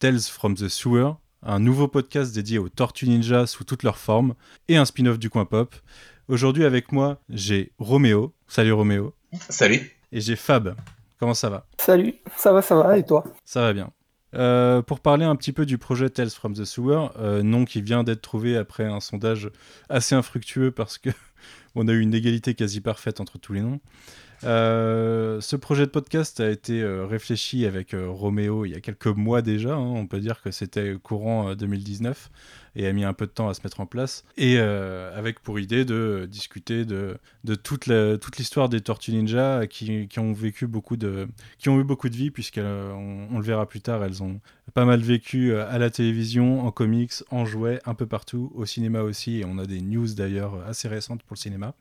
Tales from the Sewer, un nouveau podcast dédié aux Tortues Ninja sous toutes leurs formes et un spin-off du coin pop. Aujourd'hui avec moi, j'ai Roméo. Salut Roméo. Salut. Et j'ai Fab. Comment ça va? Salut, ça va, ça va, et toi? Ça va bien. Euh, pour parler un petit peu du projet Tales from the Sewer, euh, nom qui vient d'être trouvé après un sondage assez infructueux parce que on a eu une égalité quasi parfaite entre tous les noms. Euh, ce projet de podcast a été euh, réfléchi avec euh, Roméo il y a quelques mois déjà. hein. on peut dire que c'était courant euh, 2019 et a mis un peu de temps à se mettre en place. Et avec pour idée de discuter de, toute l'histoire des Tortues Ninja qui, ont vécu beaucoup de, qui ont eu beaucoup de vie puisqu'on on le verra plus tard, elles ont pas mal vécu à la télévision, en comics, en jouets, un peu partout, au cinéma aussi. Et on a des news d'ailleurs assez récentes pour le cinéma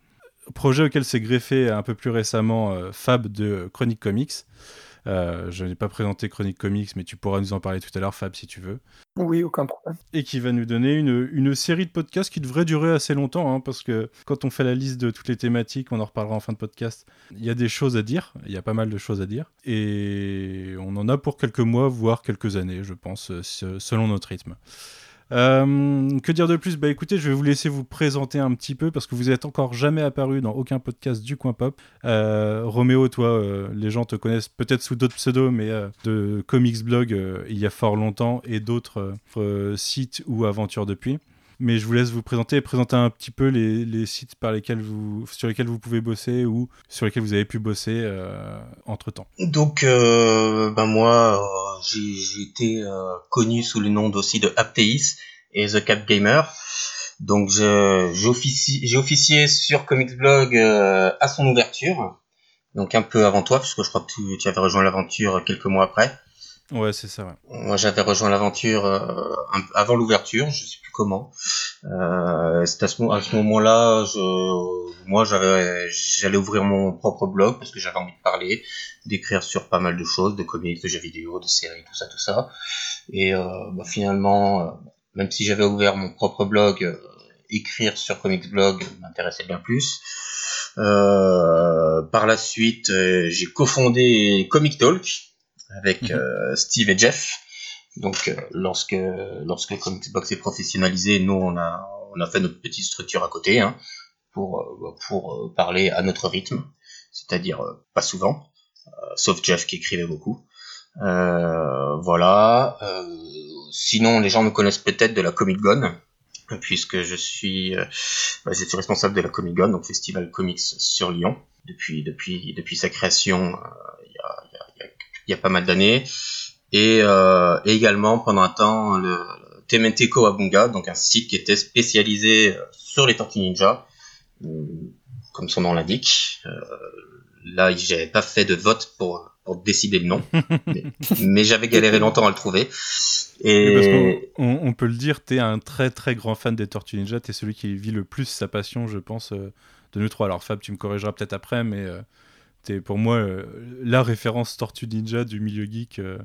projet auquel s'est greffé un peu plus récemment euh, Fab de Chronique Comics. Euh, je n'ai pas présenté Chronique Comics, mais tu pourras nous en parler tout à l'heure, Fab, si tu veux. Oui, aucun problème. Et qui va nous donner une, une série de podcasts qui devrait durer assez longtemps, hein, parce que quand on fait la liste de toutes les thématiques, on en reparlera en fin de podcast, il y a des choses à dire, il y a pas mal de choses à dire, et on en a pour quelques mois, voire quelques années, je pense, euh, se- selon notre rythme. Euh, que dire de plus? Bah écoutez, je vais vous laisser vous présenter un petit peu parce que vous êtes encore jamais apparu dans aucun podcast du coin pop. Euh, Roméo, toi, euh, les gens te connaissent peut-être sous d'autres pseudos, mais de comics blog il y a fort longtemps et d'autres sites ou aventures depuis. Mais je vous laisse vous présenter et présenter un petit peu les, sites par lesquels vous, sur lesquels vous pouvez bosser ou sur lesquels vous avez pu bosser entre temps. Donc, euh, ben moi, euh, j'ai été euh, connu sous le nom aussi de Apteis et The Cap Gamer. Donc, j'ai offici- j'ai officié sur Comics Blog euh, à son ouverture. Donc, un peu avant toi, puisque je crois que tu avais rejoint l'aventure quelques mois après. Ouais, c'est ça. Ouais. Moi, j'avais rejoint l'aventure euh, avant l'ouverture, je sais plus comment. Euh, c'est à ce, mo- ce moment-là, moi, j'allais ouvrir mon propre blog parce que j'avais envie de parler, d'écrire sur pas mal de choses, de comics, de jeux vidéo, de séries, tout ça, tout ça. Et euh, bah, finalement, euh, même si j'avais ouvert mon propre blog, euh, écrire sur Comics Blog m'intéressait bien plus. Euh, par la suite, j'ai cofondé Comic Talk avec Mhm. euh, Steve et Jeff. Donc, euh, lorsque lorsque Comics Box est professionnalisé, nous on a on a fait notre petite structure à côté hein, pour euh, pour parler à notre rythme, c'est-à-dire pas souvent, euh, sauf Jeff qui écrivait beaucoup. Euh, voilà. Euh, sinon, les gens me connaissent peut-être de la Comic Con, puisque je suis bah, je suis responsable de la Comic Con, donc festival comics sur Lyon depuis depuis depuis sa création il y a il y a- pas mal d'années. Et, euh, et également pendant un temps le, TMNT Kowabunga, donc un site qui était spécialisé euh, sur les Tortues Ninja, euh, comme son nom l'indique. Euh, là, j'avais pas fait de vote pour, pour décider le nom, mais, mais j'avais galéré longtemps à le trouver. Et parce on, on peut le dire, t'es un très très grand fan des Tortues Ninja, t'es celui qui vit le plus sa passion, je pense, euh, de nous trois. Alors Fab, tu me corrigeras peut-être après, mais euh, t'es pour moi euh, la référence Tortue Ninja du milieu geek. euh,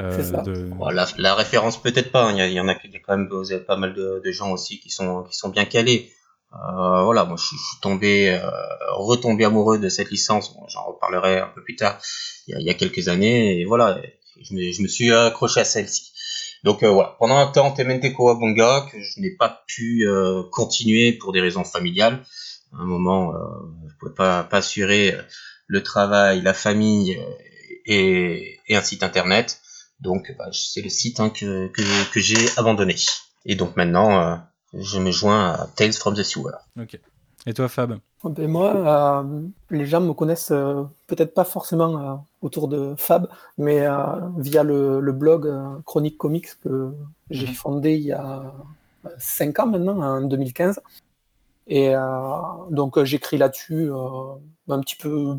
euh, C'est ça. de- bon, la, la référence peut-être pas, hein. il y, en a, il y a quand même vous avez pas mal de, de gens aussi qui sont qui sont bien calés. Euh, voilà, moi je, suis- tombé, euh, retombé amoureux de cette licence. Bon, J'en reparlerai un peu plus tard. Il y a, il y a quelques années, et voilà, je me, je me suis accroché à celle-ci. Donc euh, voilà, pendant un temps, TMNT Kowabunga, que je n'ai pas pu euh, continuer pour des raisons familiales. À un moment, euh, je pouvais pas, pas assurer euh, le travail, la famille euh, et, et un site internet. Donc bah, c'est le site hein, que, que, que j'ai abandonné. Et donc maintenant, euh, je me joins à Tales from the Sewer. Ok. Et toi, Fab? Ben moi, euh, les gens me connaissent euh, peut-être pas forcément euh, autour de Fab, mais euh, via le, le blog euh, Chronique Comics que j'ai Mhm. fondé il y a 5 ans maintenant, en 2015. Et euh, donc j'écris là-dessus euh, un petit peu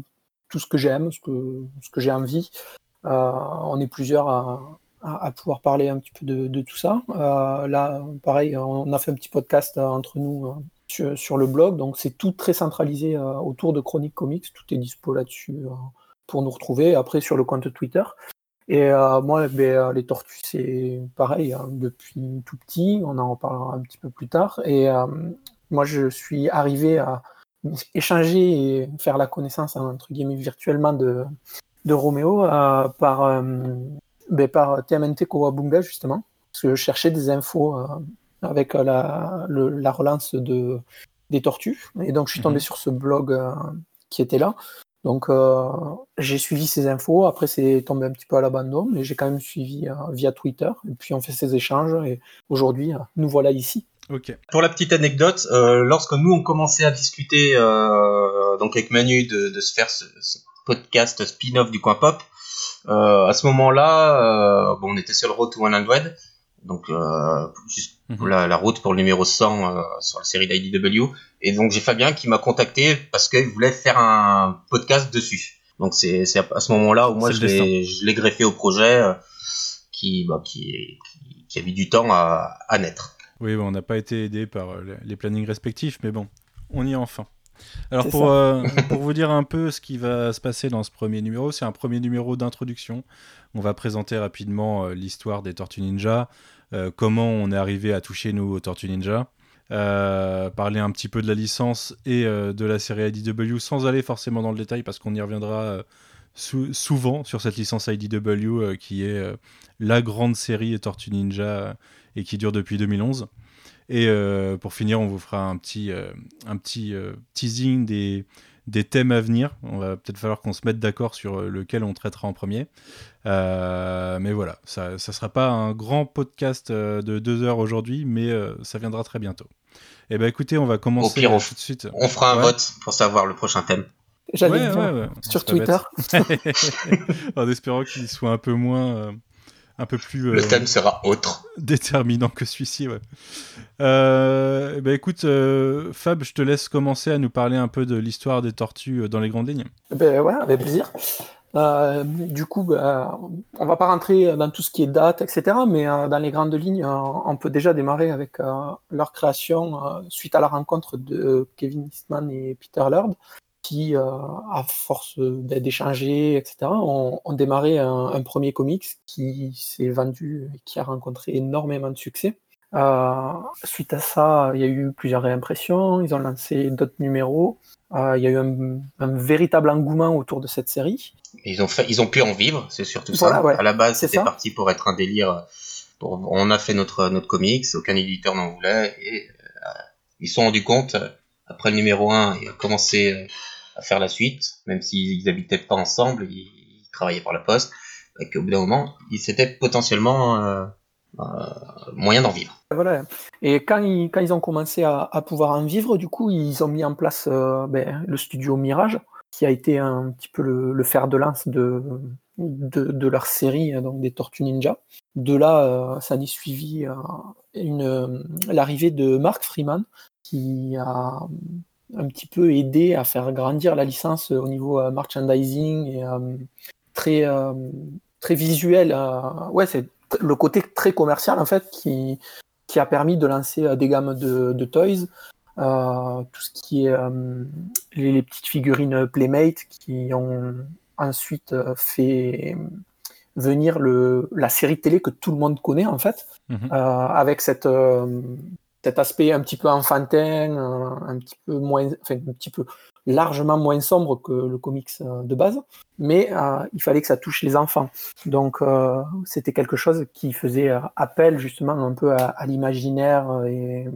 tout ce que j'aime, ce que, ce que j'ai envie. Euh, on est plusieurs à, à, pouvoir parler un petit peu de, de tout ça. Euh, là, pareil, on a fait un petit podcast entre nous euh, sur, sur le blog, donc c'est tout très centralisé autour de Chronique Comics, tout est dispo là-dessus pour nous retrouver. Après, sur le compte Twitter. Et moi, ben, les tortues, c'est pareil, hein, depuis tout petit, on en reparlera un petit peu plus tard. Et moi, je suis arrivé à échanger et faire la connaissance, entre guillemets, virtuellement de, de Roméo euh, par euh, ben, par TMNT Kowabunga, justement, parce que je cherchais des infos avec la, la relance de, des tortues. Et donc, je suis tombé mhm. sur ce blog qui était là. Donc, j'ai suivi ces infos. Après, c'est tombé un petit peu à l'abandon, mais j'ai quand même suivi via Twitter. Et puis, on fait ces échanges. Et aujourd'hui, nous voilà ici. Pour la petite anecdote, euh, lorsque nous on commençait à discuter euh, donc avec Manu de, de se faire ce, ce podcast spin-off du coin pop, euh, à ce moment-là, euh, bon, on était sur le road to 100, donc euh, juste mhm. la, la, route pour le numéro 100 euh, sur la série d'IDW, et donc j'ai Fabien qui m'a contacté parce qu'il voulait faire un podcast dessus. Donc c'est à ce moment-là où moi je l'ai greffé au projet qui, bah, qui, qui, qui, a mis du temps à, à naître. Oui, on n'a pas été aidé par euh, les plannings respectifs, mais bon, on y est enfin. Alors pour, euh, pour, vous dire un peu ce qui va se passer dans ce premier numéro, c'est un premier numéro d'introduction. On va présenter rapidement euh, l'histoire des Tortues Ninja, comment on est arrivé à toucher nous aux Tortues Ninja, parler un petit peu de la licence et de la série IDW sans aller forcément dans le détail parce qu'on y reviendra souvent sur cette licence IDW qui est la grande série Tortues Ninja et qui dure depuis 2011. Et euh, pour finir, on vous fera un petit, euh, un petit euh, teasing des, des thèmes à venir. On va peut-être falloir qu'on se mette d'accord sur lequel on traitera en premier. mais voilà, ça ne sera pas un grand podcast de deux heures aujourd'hui, mais ça viendra très bientôt. Et eh ben écoutez, on va commencer on, tout de suite. On fera un vote pour savoir le prochain thème. J'allais ouais, sur Twitter. en espérant qu'il soit un peu moins un peu plus. le euh, thème sera autre. Déterminant que celui-ci, ouais. Euh, bah écoute, euh, Fab, je te laisse commencer à nous parler un peu de l'histoire des tortues dans les grandes lignes. Ben ouais, avec plaisir. du coup, bah, on va pas rentrer dans tout ce qui est date, etc. Mais dans les grandes lignes, on peut déjà démarrer avec leur création suite à la rencontre de Kevin Eastman et Peter Lord qui, euh, à force d'échanger, etc., ont, démarré un, premier comics qui s'est vendu et qui a rencontré énormément de succès. Euh, suite à ça, il y a eu plusieurs réimpressions, ils ont lancé d'autres numéros, euh, il y a eu un, véritable engouement autour de cette série. Ils ont, fait, ils ont pu en vivre, c'est surtout ça. À la base, c'était parti pour être un délire. on a fait notre, notre comics, aucun éditeur n'en voulait, et ils se sont rendus compte, après le numéro 1, ils ont commencé faire la suite, même s'ils habitaient pas ensemble, ils, travaillaient par la poste, et qu'au bout d'un moment, c'était potentiellement euh, euh, moyen d'en vivre. Voilà. Et quand ils, ils ont commencé à, pouvoir en vivre, du coup, ils ont mis en place euh, ben, le studio Mirage, qui a été un petit peu le, fer de lance de, de, leur série, donc des Tortues Ninja. De là, ça a suivi l'arrivée de Mark Freeman, qui a un petit peu aidé à faire grandir la licence au niveau euh, merchandising et euh, très, euh, très visuel. ouais, c'est le côté très commercial en fait qui, qui a permis de lancer des gammes de, de toys. tout ce qui est les, petites figurines Playmate qui ont ensuite fait venir le, la série télé que tout le monde connaît en fait, mhm. avec cette, cet aspect un petit peu enfantin, un, petit peu moins, enfin un petit peu largement moins sombre que le comics euh, de base, mais euh, il fallait que ça touche les enfants. Donc euh, c'était quelque chose qui faisait appel justement un peu à, l'imaginaire et,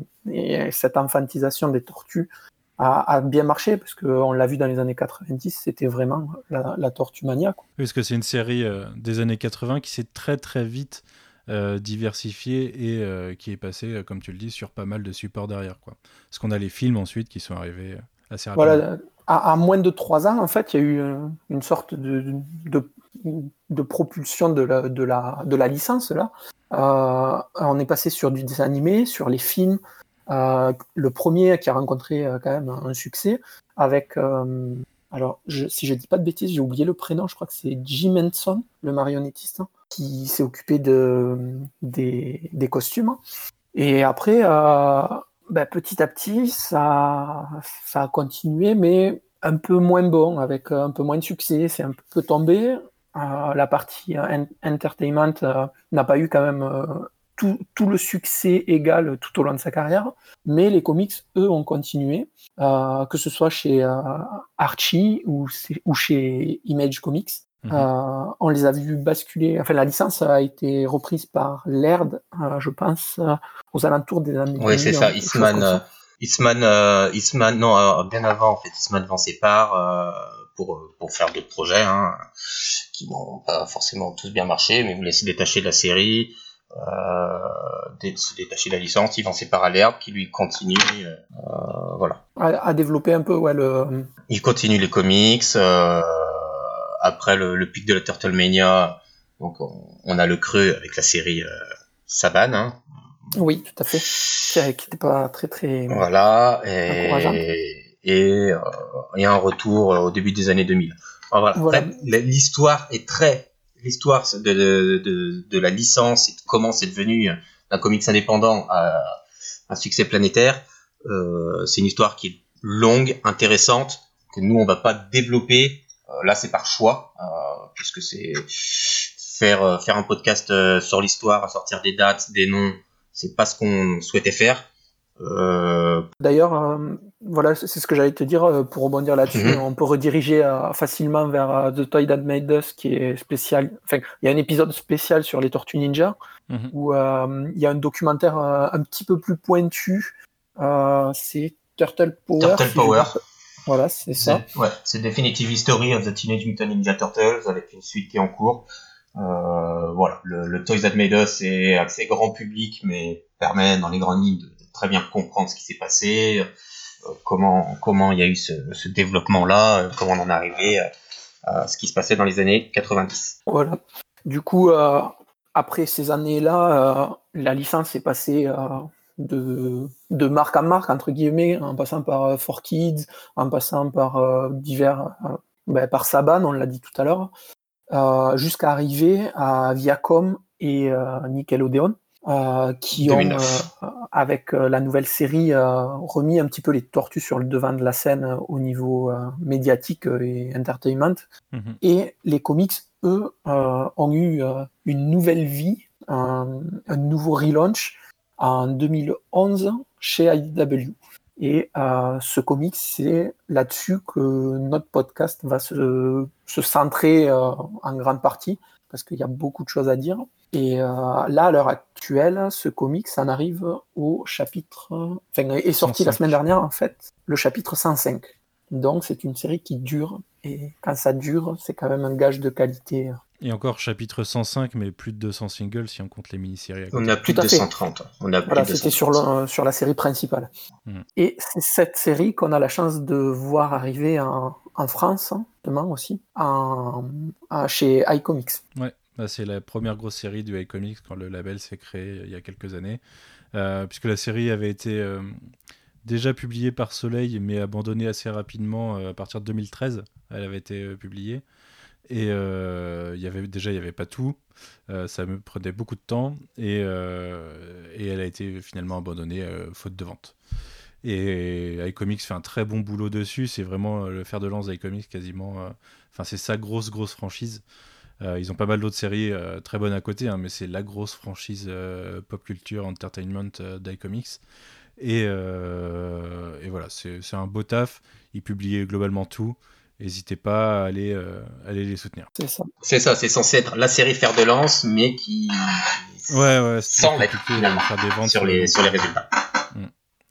cette enfantisation des tortues a, bien marché parce qu'on l'a vu dans les années 90, c'était vraiment la, tortue mania. Quoi. parce que c'est une série des années 80 qui s'est très très vite euh, diversifié et euh, qui est passé, euh, comme tu le dis, sur pas mal de supports derrière. Quoi. Parce qu'on a les films ensuite qui sont arrivés assez rapidement. Voilà, à, moins de trois ans, en fait, il y a eu une sorte de, propulsion de la, licence. là. on est passé sur du dessin animé, sur les films. le premier qui a rencontré quand même un succès avec alors, si je dis pas de bêtises, j'ai oublié le prénom, je crois que c'est Jim Henson, le marionnettiste, qui s'est occupé de, des, costumes. Et après, euh, ben, petit à petit, ça, ça a continué, mais un peu moins bon, avec un peu moins de succès. C'est un peu tombé. Euh, la partie entertainment euh, n'a pas eu quand même tout, le succès égal tout au long de sa carrière, mais les comics, eux, ont continué, que ce soit chez Archie ou, chez Image Comics. Mhm. on les a vus basculer. Enfin, la licence a été reprise par Laird, je pense, aux alentours des années. Oui, c'est ça. Eastman, Eastman, Eastman, non, bien avant, en fait, Eastman vend ses parts pour, pour faire d'autres projets hein, qui n'ont pas forcément tous bien marché, mais vous laissez détacher de la série, euh, se détacher de la licence, il vend ses parts à l'herbe, qui lui continue, euh, voilà. À, développer un peu, ouais, le... Il continue les comics, euh, après le, le, pic de la Turtlemania, donc on, a le creux avec la série euh, Saban, hein. Oui, tout à fait. Qui n'était pas très très. Voilà. Et, et, euh, et un retour euh, au début des années 2000. voilà. L'histoire est très l'histoire de, de, de, la licence et de comment c'est devenu un comics indépendant à un succès planétaire. Euh, c'est une histoire qui est longue, intéressante, que nous on va pas développer. Euh, là c'est par choix, euh, puisque c'est faire euh, faire un podcast euh, sur l'histoire, à sortir des dates, des noms, c'est pas ce qu'on souhaitait faire. Euh, D'ailleurs, euh, voilà, c'est ce que j'allais te dire euh, pour rebondir là-dessus. Mhm. On peut rediriger facilement vers The Toy That Made Us, qui est spécial. Enfin, il y a un épisode spécial sur les Tortues Ninja mhm. où il y a un documentaire un petit peu plus pointu. c'est Turtle Power. Turtle Power. Voilà, c'est ça. Ouais, c'est Definitive History of the Teenage Mutant Ninja Turtles avec une suite qui est en cours. voilà, le, le Toys That Made Us est accès grand public, mais permet dans les grandes lignes de très bien comprendre ce qui s'est passé, euh, comment comment il y a eu ce, ce développement là, euh, comment on en est arrivé à, ce qui se passait dans les années 90. Voilà. Du coup, euh, après ces années-là, la licence est passée de, de marque en marque, entre guillemets, en passant par For Kids, en passant par divers, ben, par Saban, on l'a dit tout à l'heure, jusqu'à arriver à Viacom et Nickelodeon. Euh, qui ont, euh, avec euh, la nouvelle série, remis un petit peu les tortues sur le devant de la scène au niveau médiatique et entertainment. Mhm. Et les comics, eux, ont eu une nouvelle vie, un, nouveau relaunch en 2011 chez IDW. Et ce comics, c'est là-dessus que notre podcast va se, se centrer en grande partie, parce qu'il y a beaucoup de choses à dire. Et euh, là, à l'heure actuelle, ce comic, ça en arrive au chapitre. Enfin, est sorti la semaine dernière, en fait, le chapitre 105. Donc, c'est une série qui dure. Et quand ça dure, c'est quand même un gage de qualité. Et encore chapitre 105, mais plus de 200 singles si on compte les mini-séries. On a plus de 230. On a voilà, c'était sur, sur la série principale. Hmm. Et c'est cette série qu'on a la chance de voir arriver en, en France, hein, demain aussi, en, chez iComics. Ouais. Bah, c'est la première grosse série du iComics quand le label s'est créé il y a quelques années. Euh, puisque la série avait été euh, déjà publiée par Soleil, mais abandonnée assez rapidement euh, à partir de 2013. Elle avait été publiée. Et il y avait, déjà, il n'y avait pas tout. ça me prenait beaucoup de temps. Et, et elle a été finalement abandonnée faute de vente. Et iComics fait un très bon boulot dessus. C'est vraiment le fer de lance d'iComics quasiment. Enfin, c'est sa grosse, grosse franchise. Euh, ils ont pas mal d'autres séries euh, très bonnes à côté, hein, mais c'est la grosse franchise euh, pop culture entertainment d'iComics. Et, et voilà, c'est un beau taf. Ils publient globalement tout. N'hésitez pas à aller, aller les soutenir. C'est ça. C'est ça, c'est censé être la série fer de lance, mais qui. Ouais, ouais, sans mettre faire des ventes sur les, sur les résultats. Mm.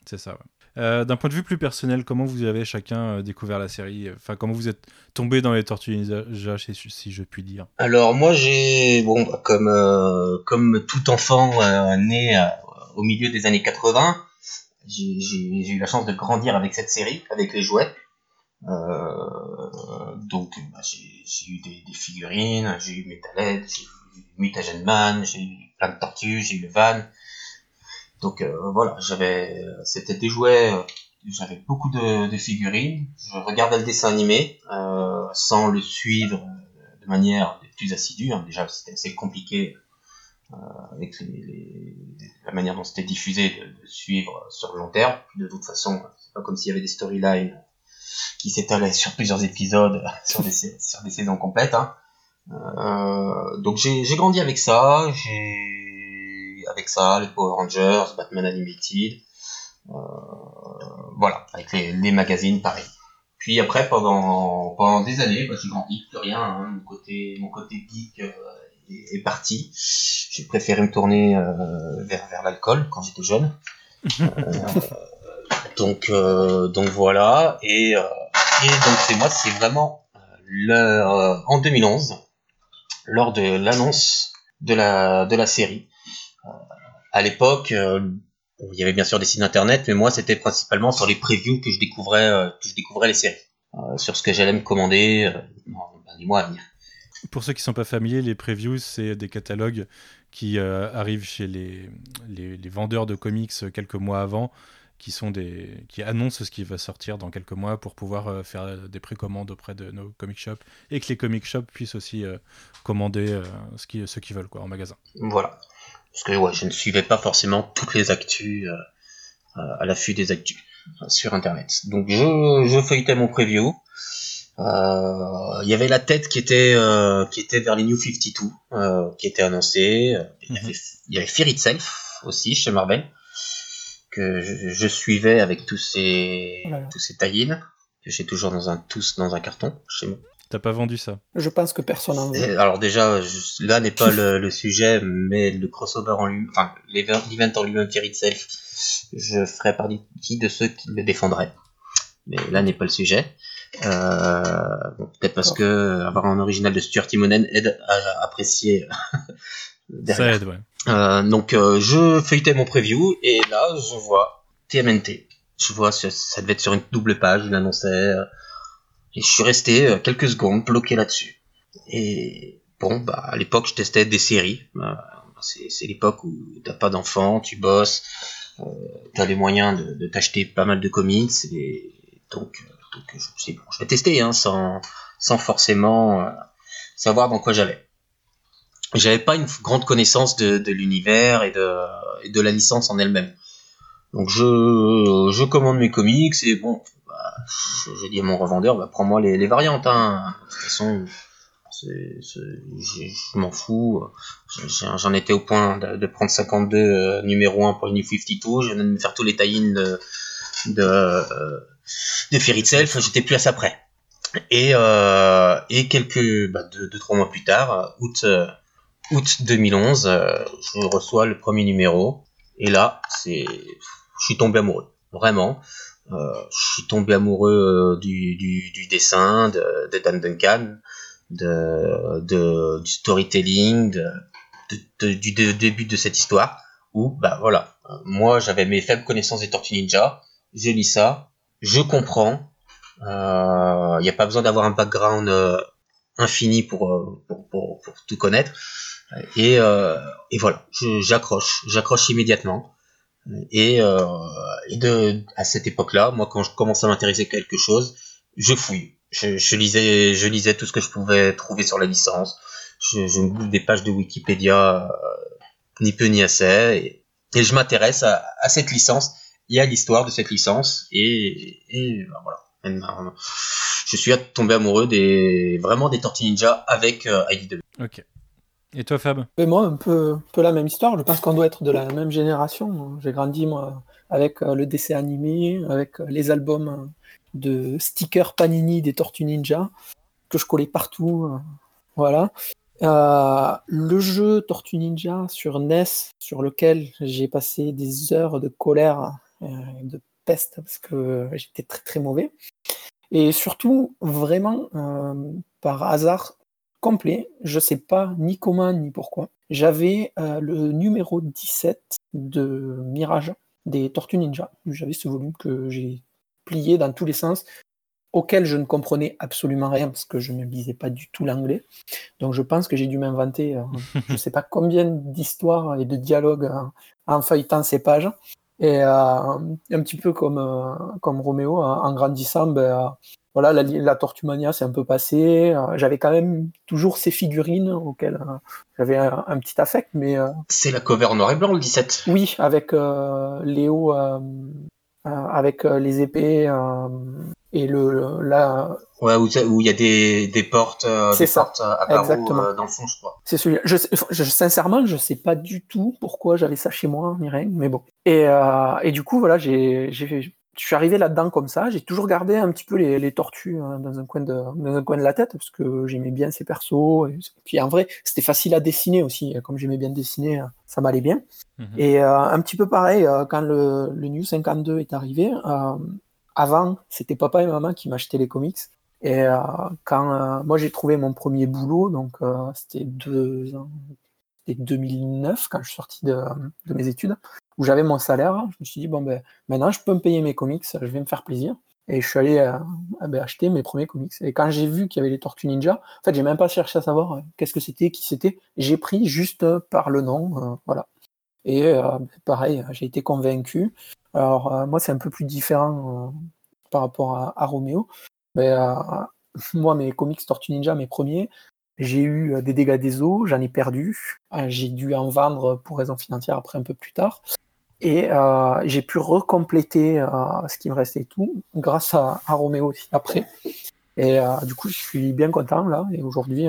C'est ça, ouais. Euh, d'un point de vue plus personnel, comment vous avez chacun euh, découvert la série? Enfin, comment vous êtes tombé dans les Tortues Ninja, si je puis dire? Alors moi, j'ai bon, bah, comme euh, comme tout enfant né au milieu des années 80, j'ai eu la chance de grandir avec cette série, avec les jouets. Donc bah, j'ai eu des, figurines, j'ai eu Metalhead, j'ai eu Mutagen Man, j'ai eu plein de tortues, j'ai eu le Van. Donc euh, voilà, j'avais, c'était des jouets, euh, j'avais beaucoup de, de, figurines. Je regardais le dessin animé euh, sans le suivre de manière plus assidue. Hein. Déjà, c'était assez compliqué avec les, la manière dont c'était diffusé de, suivre sur le long terme. De toute façon, c'est pas comme s'il y avait des storylines qui s'étalaient sur plusieurs épisodes, sur des, sur des saisons complètes. Hein. Euh, donc j'ai grandi avec ça. J'ai avec ça, les Power Rangers, Batman Animated, euh, voilà, avec les, magazines pareil. Puis après, pendant, pendant des années, bah, j'ai grandi, plus rien. Hein. mon, côté, mon côté geek euh, est, parti. J'ai préféré me tourner vers, vers l'alcool quand j'étais jeune. Euh, donc, voilà. Et, et donc c'est moi, c'est vraiment le, en 2011, lors de l'annonce de la, série. à l'époque, il y avait bien sûr des sites internet, mais moi c'était principalement sur les previews que je découvrais, euh, que je découvrais les séries, euh, sur ce que j'allais me commander euh, dans les mois à venir. Pour ceux qui ne sont pas familiers, les previews c'est des catalogues qui arrivent chez les, vendeurs de comics quelques mois avant, qui sont des qui annoncent ce qui va sortir dans quelques mois pour pouvoir faire des précommandes auprès de nos comic shops et que les comic shops puissent aussi commander ce qu'ils ce qu'ils veulent quoi en magasin. Voilà parce que ouais, je ne suivais pas forcément toutes les actus euh, euh, à l'affût des actus euh, sur internet. Donc je, je feuilletais mon preview. Il y avait la tête qui était qui était vers les New 52 qui était annoncée. Il y avait, y avait Fear Itself aussi chez Marvel que je, suivais avec tous ces oh tous ces tie que j'ai toujours dans un tous dans un carton chez moi. T'as pas vendu ça Je pense que personne en veut. Alors déjà, là n'est pas le, sujet, mais le crossover en lui enfin l'event en lui-même, Fear Itself, je ferais partie de ceux qui le défendraient. Mais là n'est pas le sujet. Euh, Peut-être parce que avoir un original de Stuart Timonen aide à apprécier. ça aide, ouais. Euh, donc euh, je feuilletais mon preview et là je vois TMNT. Je vois ça devait être sur une double page, il annonçait euh, et je suis resté euh, quelques secondes bloqué là-dessus. Et bon, bah, à l'époque, je testais des séries. C'est l'époque où t'as pas d'enfants, tu bosses, t'as les moyens de, t'acheter pas mal de comics. Et donc, donc je bon, je vais tester hein, sans, sans forcément savoir dans quoi j'allais. J'avais pas une grande connaissance de, de l'univers et de, et de la licence en elle-même. Donc je, je commande mes comics et bon, j'ai dit à mon revendeur, bah, prends-moi les, variantes. Hein. De toute façon, je m'en fous. J'en étais au point de, prendre 52 euh, numéro 1 pour New 52. Je venais de me faire tous les tie de, de, euh, de Fear Itself. J'étais plus à ça près. Et, euh, et quelques, bah, deux, deux, trois mois plus tard, août, août 2011, je reçois le premier numéro. Et là, c'est, je suis tombé amoureux. Vraiment. Euh, je suis tombé amoureux euh, du, du, du dessin de, Dan Duncan, de, de du storytelling, de, du début de cette histoire. Où, bah voilà, moi j'avais mes faibles connaissances des Tortues Ninja, je lis ça, je comprends. Il euh, n'y a pas besoin d'avoir un background euh, infini pour, pour, pour, pour, tout connaître. Et, euh, et voilà, j'accroche, j'accroche immédiatement. Et, euh, et de, à cette époque-là, moi, quand je commence à m'intéresser à quelque chose, je fouille. Je, je, lisais, je lisais tout ce que je pouvais trouver sur la licence. Je, je me des pages de Wikipédia, euh, ni peu ni assez, et, et je m'intéresse à, à, cette licence et à l'histoire de cette licence. Et, et ben voilà. Je suis tombé amoureux des vraiment des Tortues Ninja avec euh, IDW. Ok. Et toi, Fab? Et moi, un peu, la même histoire. Je pense qu'on doit être de la même génération. J'ai grandi, moi, avec euh, le dessin animé, avec euh, les albums de stickers Panini des Tortues Ninja, que je collais partout. Euh, voilà. Euh, le jeu Tortue Ninja sur NES, sur lequel j'ai passé des heures de colère, euh, de peste, parce que j'étais très très mauvais. Et surtout, vraiment, euh, par hasard, complet, je sais pas ni comment ni pourquoi. J'avais euh, le numéro 17 de Mirage des Tortues Ninja. J'avais ce volume que j'ai plié dans tous les sens, auquel je ne comprenais absolument rien parce que je ne lisais pas du tout l'anglais. Donc je pense que j'ai dû m'inventer euh, je ne sais pas combien d'histoires et de dialogues en, feuilletant ces pages. Et euh, un petit peu comme, comme Roméo, en grandissant, ben, voilà, la, la Tortumania c'est un peu passé. Euh, j'avais quand même toujours ces figurines auxquelles euh, j'avais un, petit affect, mais. Euh, c'est la cover noir et blanc le 17. Oui, avec Léo, avec les épées et le la. Ouais, où il y a des, des portes, des ça, portes à Exactement. dans le fond, je crois. C'est celui-là. Je, je, sincèrement, je sais pas du tout pourquoi j'avais ça chez moi, ni rien, mais bon. Et, et du coup, voilà, j'ai je suis arrivé là-dedans comme ça. J'ai toujours gardé un petit peu les, tortues hein, dans, un coin de, dans un coin de la tête parce que j'aimais bien ces persos. Et, puis en vrai, c'était facile à dessiner aussi. Comme j'aimais bien dessiner, ça m'allait bien. Mhm. Et euh, un petit peu pareil, euh, quand le, le, New 52 est arrivé, euh, avant, c'était papa et maman qui m'achetaient les comics. Et quand moi j'ai trouvé mon premier boulot, donc c'était deux ans, 2009 quand je suis sorti de, mes études où j'avais mon salaire, je me suis dit, bon, ben, maintenant je peux me payer mes comics, je vais me faire plaisir. Et je suis allé euh, ben, acheter mes premiers comics. Et quand j'ai vu qu'il y avait les Tortues Ninja, en fait, j'ai même pas cherché à savoir euh, qu'est-ce que c'était, qui c'était. J'ai pris juste par le nom, euh, voilà. Et pareil, j'ai été convaincu. Alors, moi, c'est un peu plus différent par rapport à, à Roméo. Mais, moi, mes comics Tortues Ninja, mes premiers, j'ai eu des dégâts des eaux, j'en ai perdu. J'ai dû en vendre pour raison financière après un peu plus tard. Et euh, j'ai pu recompléter euh, ce qui me restait tout grâce à, Roméo aussi après. Et euh, du coup, je suis bien content là. Et aujourd'hui,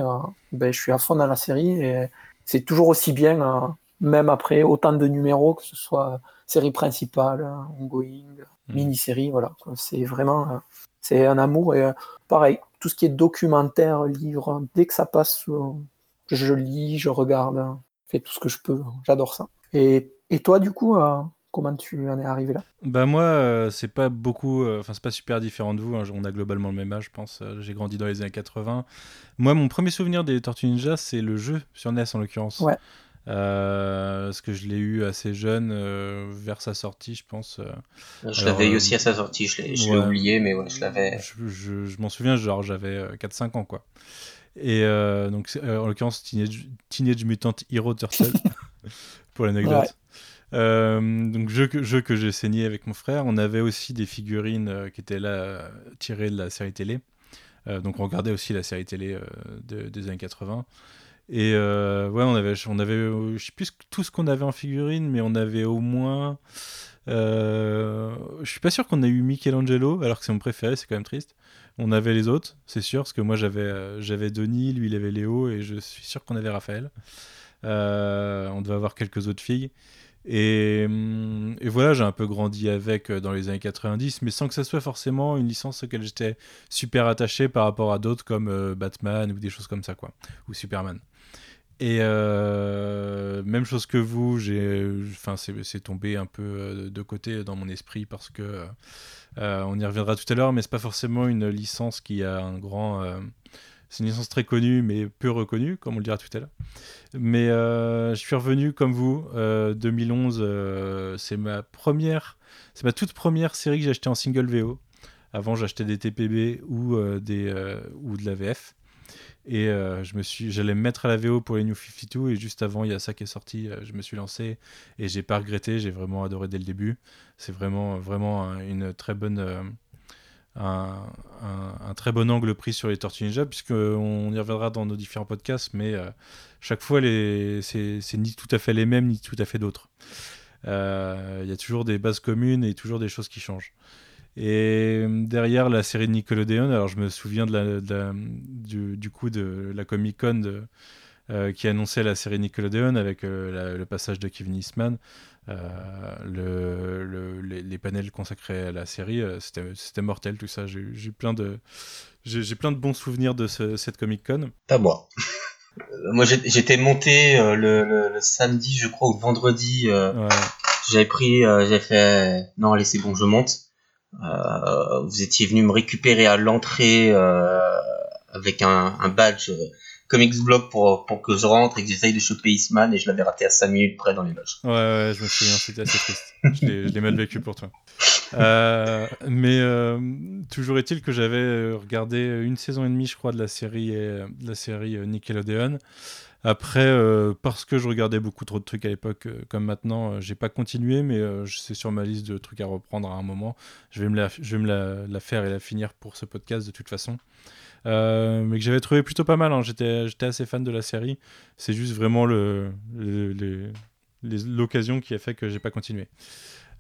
ben, je suis à fond dans la série. Et c'est toujours aussi bien, même après autant de numéros, que ce soit série principale, ongoing, mmh. mini-série. Voilà. C'est vraiment c'est un amour. Et pareil, tout ce qui est documentaire, livre, dès que ça passe, je lis, je regarde, je fais tout ce que je peux. J'adore ça. Et et toi, du coup, euh, comment tu en es arrivé là? Bah moi, euh, c'est pas beaucoup, euh, enfin c'est pas super différent de vous. Hein. on a globalement le même âge, je pense. J'ai grandi dans les années 80. Moi, mon premier souvenir des Tortues Ninja, c'est le jeu sur NES en l'occurrence. Ouais. Parce que je l'ai eu assez jeune, vers sa sortie, je pense. je l'avais eu aussi à sa sortie, je l'ai oublié, mais ouais, je l'avais. Je, m'en souviens, genre j'avais 4-5 ans, quoi. Et donc, en l'occurrence, Teenage, Teenage Mutant Hero Turtle, pour l'anecdote. Euh, donc jeu que, jeu que j'ai saigné avec mon frère. On avait aussi des figurines euh, qui étaient là euh, tirées de la série télé. donc on regardait aussi la série télé des années 80. Et ouais, on avait, on avait, je sais plus tout ce qu'on avait en figurine, mais on avait au moins. je suis pas sûr qu'on ait eu Michelangelo, alors que c'est mon préféré, c'est quand même triste. On avait les autres, c'est sûr, parce que moi j'avais, j'avais Denis, lui il avait Léo, et je suis sûr qu'on avait Raphaël. on devait avoir quelques autres filles. Et, voilà, j'ai un peu grandi avec euh, dans les années 90, mais sans que ça soit forcément une licence auquel j'étais super attaché par rapport à d'autres comme euh, Batman ou des choses comme ça, quoi, ou Superman. Et euh, même chose que vous, c'est tombé un peu de côté dans mon esprit parce que on y reviendra tout à l'heure, mais c'est pas forcément une licence qui a un grand c'est une licence très connue, mais peu reconnue, comme on le dira tout à l'heure. Mais euh, je suis revenu comme vous. 2011, euh, euh, c'est ma première, c'est ma toute première série que j'ai achetée en single VO. Avant, j'achetais des TPB ou des ou de la VF. Et je me suis, j'allais me mettre à la VO pour les New 52 et juste avant, il y a ça qui est sorti. je me suis lancé et j'ai pas regretté. J'ai vraiment adoré dès le début. C'est vraiment, vraiment une très bonne un, très bon angle pris sur les Tortues Ninja, puisqu'on y reviendra dans nos différents podcasts, mais euh, chaque fois, c'est ni tout à fait les mêmes, ni tout à fait d'autres. Euh, il y a toujours des bases communes et toujours des choses qui changent. Et derrière la série de Nickelodeon, alors je me souviens de la, du, coup de la Comic Con euh, qui annonçait la série Nickelodeon avec le passage de Kevin Eastman. Euh, le, les, panels consacrés à la série, euh, c'était mortel tout ça. J'ai plein de j'ai plein de bons souvenirs de cette Comic Con. Pas moi. Euh, moi j'étais monté le, samedi, je crois, ou vendredi. J'avais pris, j'ai fait non, allez, c'est bon, je monte. Vous étiez venu me récupérer à l'entrée avec un, badge Comics Blog pour, pour que je rentre et que j'essaye de choper Eastman et je l'avais raté à 5 minutes près dans les loges. Ouais, ouais, je me souviens, c'était assez triste. je l'ai mal vécu pour toi. Euh, mais euh, toujours est-il que j'avais euh, regardé une saison et demie, je crois, de la série, de la série Nickelodeon. Après, parce que je regardais beaucoup trop de trucs à l'époque, comme maintenant, j'ai pas continué, mais c'est sur ma liste de trucs à reprendre à un moment. Je vais me la, faire et la finir pour ce podcast de toute façon. Euh, mais que j'avais trouvé plutôt pas mal. Hein. J'étais, assez fan de la série. C'est juste vraiment l'occasion qui a fait que j'ai pas continué.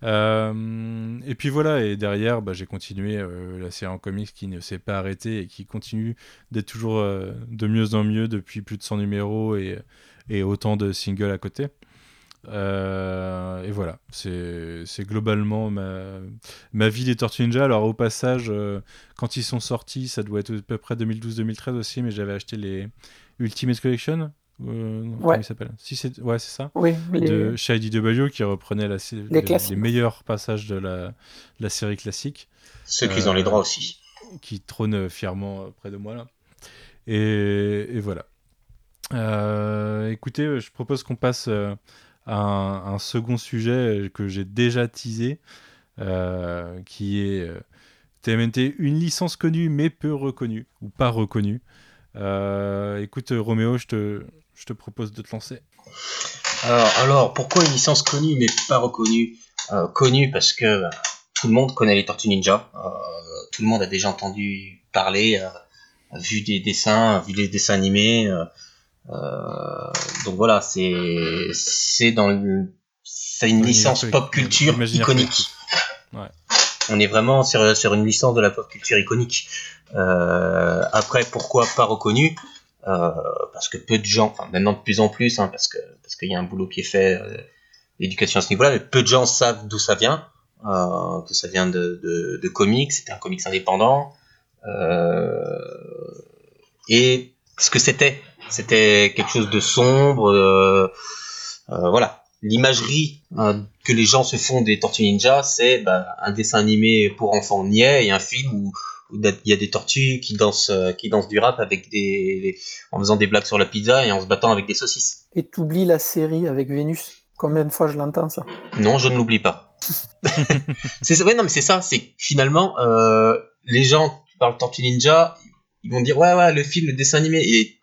Euh, et puis voilà, et derrière, bah, j'ai continué euh, la série en comics qui ne s'est pas arrêtée et qui continue d'être toujours de mieux en mieux depuis plus de 100 numéros et, autant de singles à côté. et voilà, c'est globalement ma, ma vie des Tortues Ninja. Alors au passage, quand ils sont sortis, ça doit être à peu près 2012-2013 aussi, mais j'avais acheté les Ultimate Collection. Ouais. s'appelle? Si c'est ouais c'est ça oui, de chez IDW qui reprenait la, les, meilleurs passages de la, la série classique ceux qui ont les droits aussi qui trône fièrement près de moi là et, voilà. Euh, écoutez, je propose qu'on passe euh, à un, second sujet que j'ai déjà teasé, euh, qui est TMNT, une licence connue mais peu reconnue, ou pas reconnue. écoute, Roméo, je te, je te propose de te lancer. Alors, alors, pourquoi une licence connue mais pas reconnue? Connue parce que tout le monde connaît les Tortues Ninja, tout le monde a déjà entendu parler vu des dessins, vu des dessins animés. Euh, euh, donc voilà, c'est c'est dans le, c'est une licence pop culture iconique. Ouais. On est vraiment sur, sur une licence de la pop culture iconique. Euh, après, pourquoi pas reconnu euh, Parce que peu de gens, enfin maintenant de plus en plus, hein, parce que parce qu'il y a un boulot qui est fait, euh, à ce niveau-là, mais peu de gens savent d'où ça vient, euh, que ça vient de, de, comics. C'était un comics indépendant. Euh, et ce que c'était, c'était quelque chose de sombre. Euh, voilà, l'imagerie que les gens se font des Tortues Ninja, c'est bah, un dessin animé pour enfants niais et un film où, il y a des tortues qui dansent, qui dansent du rap avec des, en faisant des blagues sur la pizza et en se battant avec des saucisses. Et t'oublies la série avec Vénus Combien de fois je l'entends ça Non, je ne l'oublie pas. c'est ouais, non mais c'est ça, c'est finalement euh, les gens le Tortue Ninja, ils vont dire ouais ouais le film, le dessin animé et,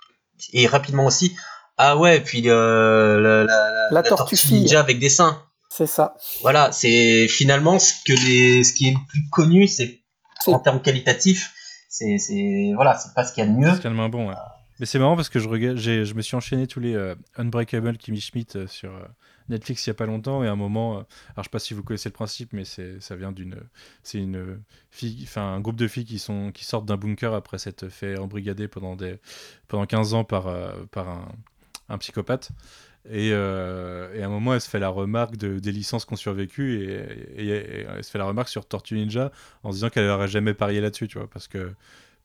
et rapidement aussi ah ouais puis euh, la, Tortue, Ninja avec des seins. C'est ça. Voilà, c'est finalement ce que les, ce qui est le plus connu, c'est en termes qualitatifs, c'est voilà, c'est pas ce qu'il y a de mieux. C'est moins bon. Mais c'est marrant parce que je regarde, je me suis enchaîné tous les euh, Unbreakable Kimmy Schmidt euh, sur Netflix il y a pas longtemps et à un moment, euh, alors je sais pas si vous connaissez le principe, mais c'est ça vient d'une, c'est une fille, enfin un groupe de filles qui sont qui sortent d'un bunker après s'être fait embrigader pendant des pendant 15 ans par euh, par un, un psychopathe. Et, euh, et, à un moment, elle se fait la remarque de, des licences qui ont survécu et, et, elle se fait la remarque sur Tortue Ninja en se disant qu'elle n'aurait jamais parié là-dessus, tu vois, parce que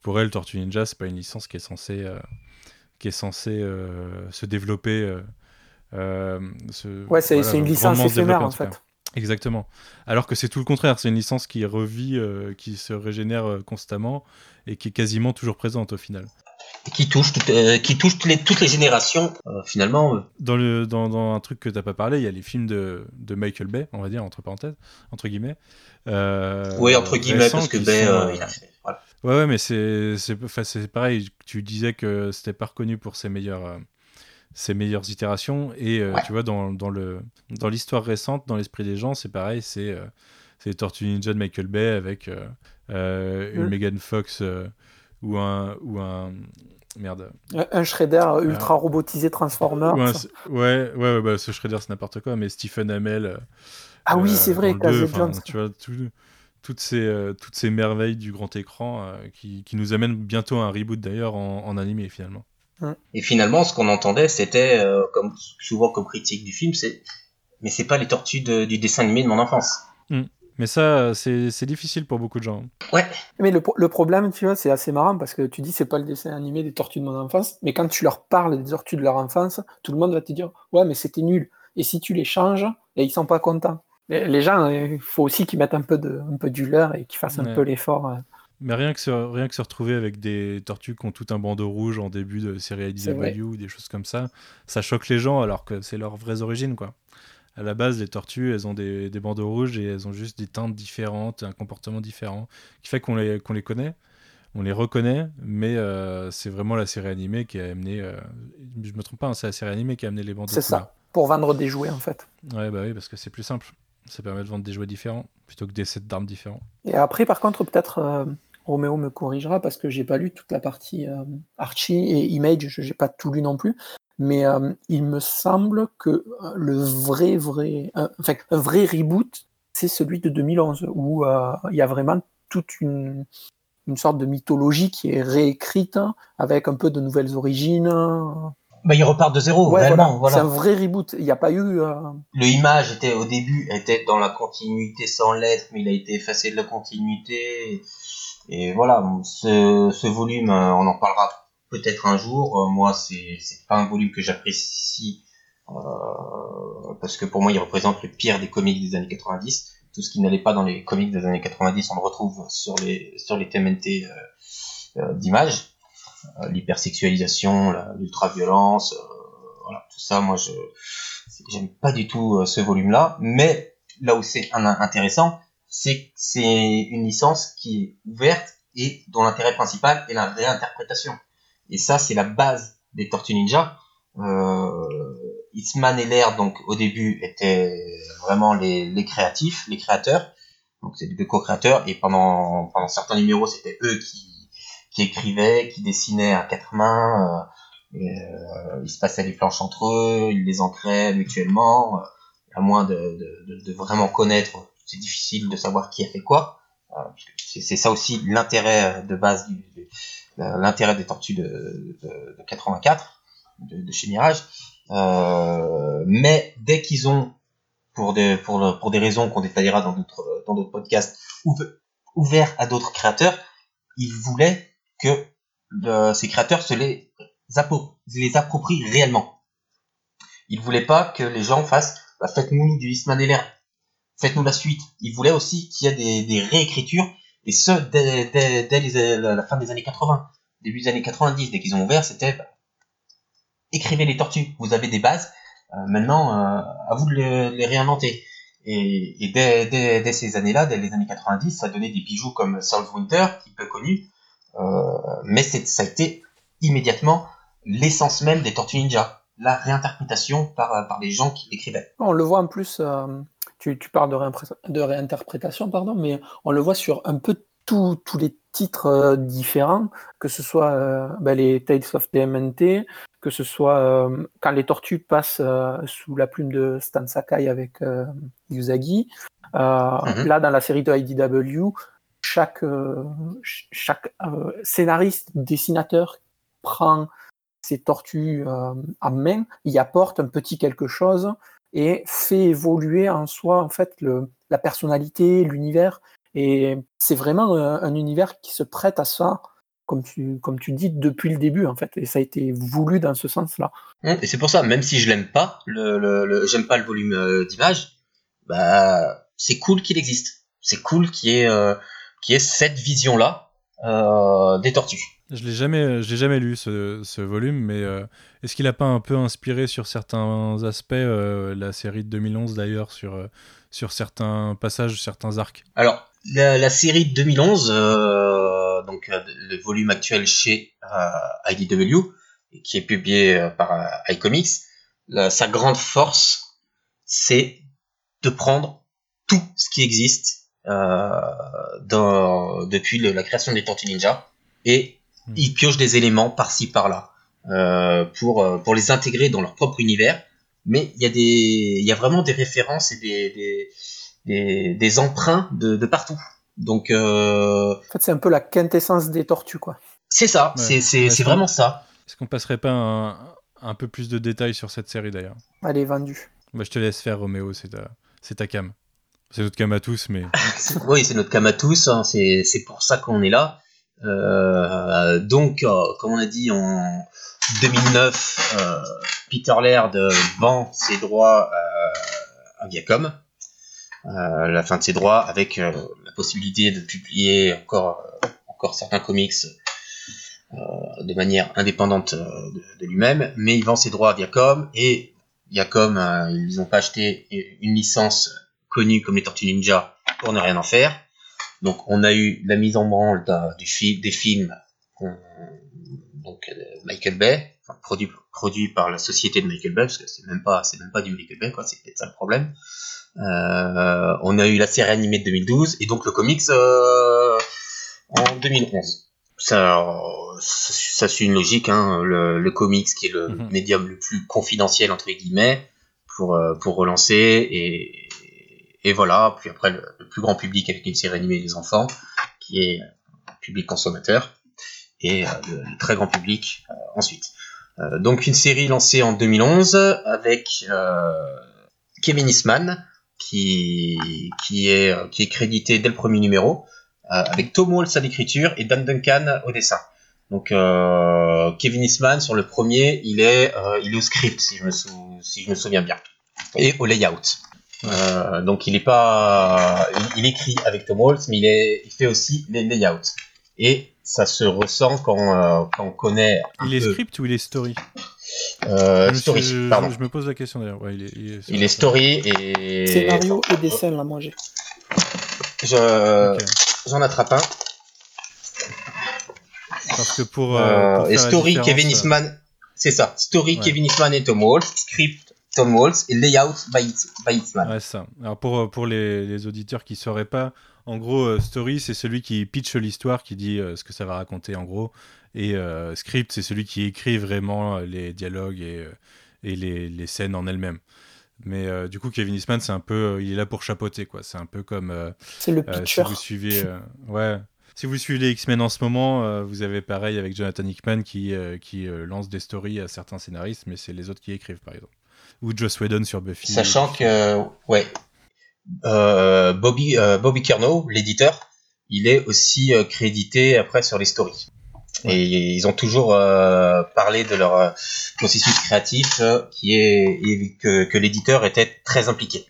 pour elle, Tortue Ninja, c'est pas une licence qui est censée, qui est censée se développer euh, ouais, c'est une licence éphémère en, fait. Exactement. Alors que c'est tout le contraire, c'est une licence qui revit, euh, qui se régénère euh, constamment et qui est quasiment toujours présente au final. Qui touche, qui touche toutes les, toutes les générations, finalement. Dans, le, dans, dans, un truc que tu n'as pas parlé, il y a les films de, de, Michael Bay, on va dire, entre parenthèses, entre guillemets. oui, entre guillemets, parce que Bay, il a fait. Ouais, ouais, mais c'est pareil, tu disais que c'était pas reconnu pour ses meilleurs ses meilleures itérations. Et euh, tu vois, dans, dans le dans l'histoire récente, dans l'esprit des gens, c'est pareil, c'est euh, c'est Tortue Ninja de Michael Bay avec euh, une mm. Megan Fox ou un ou un merde. Un Shredder ultra robotisé Transformer. ouais, ouais, ouais bah, ce Shredder c'est n'importe quoi, mais Stephen Amell. ah oui, c'est vrai, Tu vois, toutes, ces, toutes ces merveilles du grand écran qui, qui, nous amènent bientôt à un reboot d'ailleurs en, en animé finalement. Et finalement, ce qu'on entendait, c'était, euh, comme souvent comme critique du film, c'est mais c'est pas les tortues du dessin animé de mon enfance. Mm. Mais ça, c'est difficile pour beaucoup de gens. Ouais. Mais le, le problème, tu vois, c'est assez marrant parce que tu dis c'est pas le dessin animé des tortues de mon enfance, mais quand tu leur parles des tortues de leur enfance, tout le monde va te dire ouais, mais c'était nul. Et si tu les changes, et ils sont pas contents. Les gens, il faut aussi qu'ils mettent un peu de, un peu du leur et qu'ils fassent un peu l'effort. Euh, mais rien que, se, rien que se retrouver avec des tortues qui ont tout un bandeau rouge en début de série IDW ou des choses comme ça, ça choque les gens alors que c'est leurs vraies origines, quoi. À la base, les tortues, elles ont des, des, bandeaux rouges et elles ont juste des teintes différentes, un comportement différent, qui fait qu'on les, qu'on les connaît, on les reconnaît, mais euh, c'est vraiment la série animée qui a amené, euh, je me trompe pas, hein, c'est la série animée qui a amené les bandeaux. C'est ça, pour vendre des jouets en fait. Ouais, bah oui, parce que c'est plus simple. Ça permet de vendre des jouets différents plutôt que des sets d'armes différents. Et après, par contre, peut-être euh, Roméo me corrigera parce que j'ai pas lu toute la partie euh, Archie et Image, je n'ai pas tout lu non plus. Mais euh, il me semble que euh, le vrai, vrai, enfin, un vrai reboot, c'est celui de 2011 où il y a vraiment toute une, une sorte de mythologie qui est réécrite avec un peu de nouvelles origines. bah, il repart de zéro, vraiment. Voilà. C'est un vrai reboot. Il n'y a pas eu. Euh, Le image était au début était dans la continuité sans lettres, mais il a été effacé de la continuité. Et, voilà, ce, ce volume, euh, on en parlera peut-être un jour. Euh, moi, c'est pas un volume que j'apprécie parce que pour moi, il représente le pire des comics des années 90. Tout ce qui n'allait pas dans les comics des années 90, on le retrouve sur les sur les TMNT d'images. Euh, l'hypersexualisation, l'ultra-violence, euh, voilà, tout ça, moi, je j'aime pas du tout euh, ce volume-là. Mais là où c'est intéressant, c'est que c'est une licence qui est ouverte et dont l'intérêt principal est la réinterprétation. Et ça, c'est la base des Tortues Ninja. Euh, Eastman et Laird, donc au début, étaient vraiment les, les créatifs, les créateurs. Donc c'est deux co-créateurs. Et pendant, pendant certains numéros, c'était eux qui, qui écrivait, qui dessinait à quatre mains. Euh, euh, ils se passaient les planches entre eux, ils les ancraient mutuellement. Euh, à moins de, de, de, vraiment connaître, c'est difficile de savoir qui a fait quoi. c'est ça aussi l'intérêt de base du, l'intérêt des tortues de, de, 84 de, chez Mirage. Euh, mais dès qu'ils ont, pour des, pour, des raisons qu'on détaillera dans d'autres dans d'autres podcasts, ouvert à d'autres créateurs, ils voulaient que ces créateurs se les, les approprient réellement. Ils voulaient pas que les gens fassent bah, faites-nous du Eastman et faites-nous la suite. Ils voulaient aussi qu'il y ait des, réécritures, et ce, dès, la fin des années 80, début des années 90, dès qu'ils ont ouvert, c'était bah, écrivez les tortues, vous avez des bases, euh, maintenant, euh, à vous de les, réinventer. Et, dès, ces années-là, dès les années 90, ça donnait des bijoux comme South Winter, qui est peu connu, euh, mais ça a été immédiatement l'essence même des Tortues Ninja, la réinterprétation par, euh, les gens qui l'écrivaient. On le voit en plus, euh, tu, tu, parles de, de, réinterprétation, pardon, mais on le voit sur un peu tous les titres différents, que ce soit ben, les Tales of TMNT, que ce soit quand les tortues passent sous la plume de Stan Sakai avec Yuzagi. Mhm. Là, dans la série de IDW, chaque, euh, chaque euh, scénariste, dessinateur prend ses tortues euh, en main, y apporte un petit quelque chose et fait évoluer en soi en fait le, la personnalité, l'univers. Et c'est vraiment un, univers qui se prête à ça, comme tu, comme tu dis, depuis le début en fait. Et ça a été voulu dans ce sens-là. Et c'est pour ça, même si je l'aime pas, le, le, j'aime pas le volume d'image, bah c'est cool qu'il existe. C'est cool qu'il y ait est cette vision-là euh, des tortues. Je l'ai jamais, je l'ai jamais lu ce, volume, mais euh, est-ce qu'il n'a pas un peu inspiré sur certains aspects euh, la série de 2011 d'ailleurs sur sur certains passages, certains arcs? Alors la, série de 2011, donc le volume actuel chez IDW, qui est publié par iComics, sa grande force, c'est de prendre tout ce qui existe euh, depuis la création des Tortues Ninja et hmm. ils piochent des éléments par-ci par-là euh, pour euh, pour les intégrer dans leur propre univers. Mais il y a des il y a vraiment des références et des des, des, emprunts de, de partout. Donc en fait c'est un peu la quintessence des tortues quoi. C'est ça, c'est c'est vraiment ça. Est-ce qu'on passerait pas un, un, peu plus de détails sur cette série d'ailleurs? Elle est vendue. Bah, je te laisse faire Roméo, c'est ta, c'est ta cam. C'est notre cam à tous, mais. oui, c'est notre cam à tous, hein, c'est pour ça qu'on est là. Euh, donc, euh, comme on a dit en 2009, euh, Peter Laird vend ses droits à Viacom, la fin de ses droits, avec la possibilité de publier encore, certains comics de manière indépendante de, de lui-même, mais il vend ses droits à Viacom et Viacom, ils n'ont pas acheté une licence connus comme les Tortues Ninja pour ne rien en faire. Donc on a eu la mise en branle du des films donc euh, Michael Bay, produit, produit par la société de Michael Bay, parce que c'est même pas c'est même pas du Michael Bay, quoi, c'est peut-être ça le problème. Euh, on a eu la série animée de 2012 et donc le comics euh, en 2011. Ça, ça, suit une logique, hein, le, le, comics qui est le mhm. médium le plus confidentiel entre guillemets pour pour relancer et et voilà, puis après, le, plus grand public avec une série animée des enfants, qui est un public consommateur, et euh, le, très grand public euh, ensuite. donc une série lancée en 2011 avec Kevin Eastman qui, qui, est, qui est crédité dès le premier numéro, avec Tom Waltz à l'écriture et Dan Duncan au dessin. Donc Kevin Eastman sur le premier, il est, il est au script si je, me si je me souviens bien, et au layout. Euh, donc il est pas, il, écrit avec Tom Waltz, mais il, est, il fait aussi les layouts. Et ça se ressent quand, euh, quand on connaît. Il est script ou il est story? Euh, Story, je, pardon. Je, me pose la question d'ailleurs. Ouais, il, est, il, est, il est, story et. Scénario et dessin là, moi j'ai. Je... Okay. J'en attrape un. Parce que pour. Euh, pour et story, Kevin Eastman. C'est ça. Story, ouais. Kevin Eastman et Tom Waltz. Script, Tom Waltz et layout by, by Itzman. Ouais, ça. Alors pour, euh, pour les, les auditeurs qui ne sauraient pas, en gros, euh, Story, c'est celui qui pitch l'histoire, qui dit euh, ce que ça va raconter en gros. Et euh, Script, c'est celui qui écrit vraiment les dialogues et, et les, les, scènes en elles-mêmes. Mais du coup, Kevin Eastman, c'est un peu, il est là pour chapeauter, quoi. C'est un peu comme. c'est le pitcher. si vous suivez, ouais. Si vous suivez les X-Men en ce moment, vous avez pareil avec Jonathan Hickman qui, qui lance des stories à certains scénaristes, mais c'est les autres qui écrivent, par exemple ou Joss Whedon sur Buffy. Sachant que, ouais, euh, Bobby, euh, Bobby Curnow, l'éditeur, il est aussi euh, crédité après sur les stories. Ouais. Et ils ont toujours euh, parlé de leur processus créatif qui est et que, que l'éditeur était très impliqué.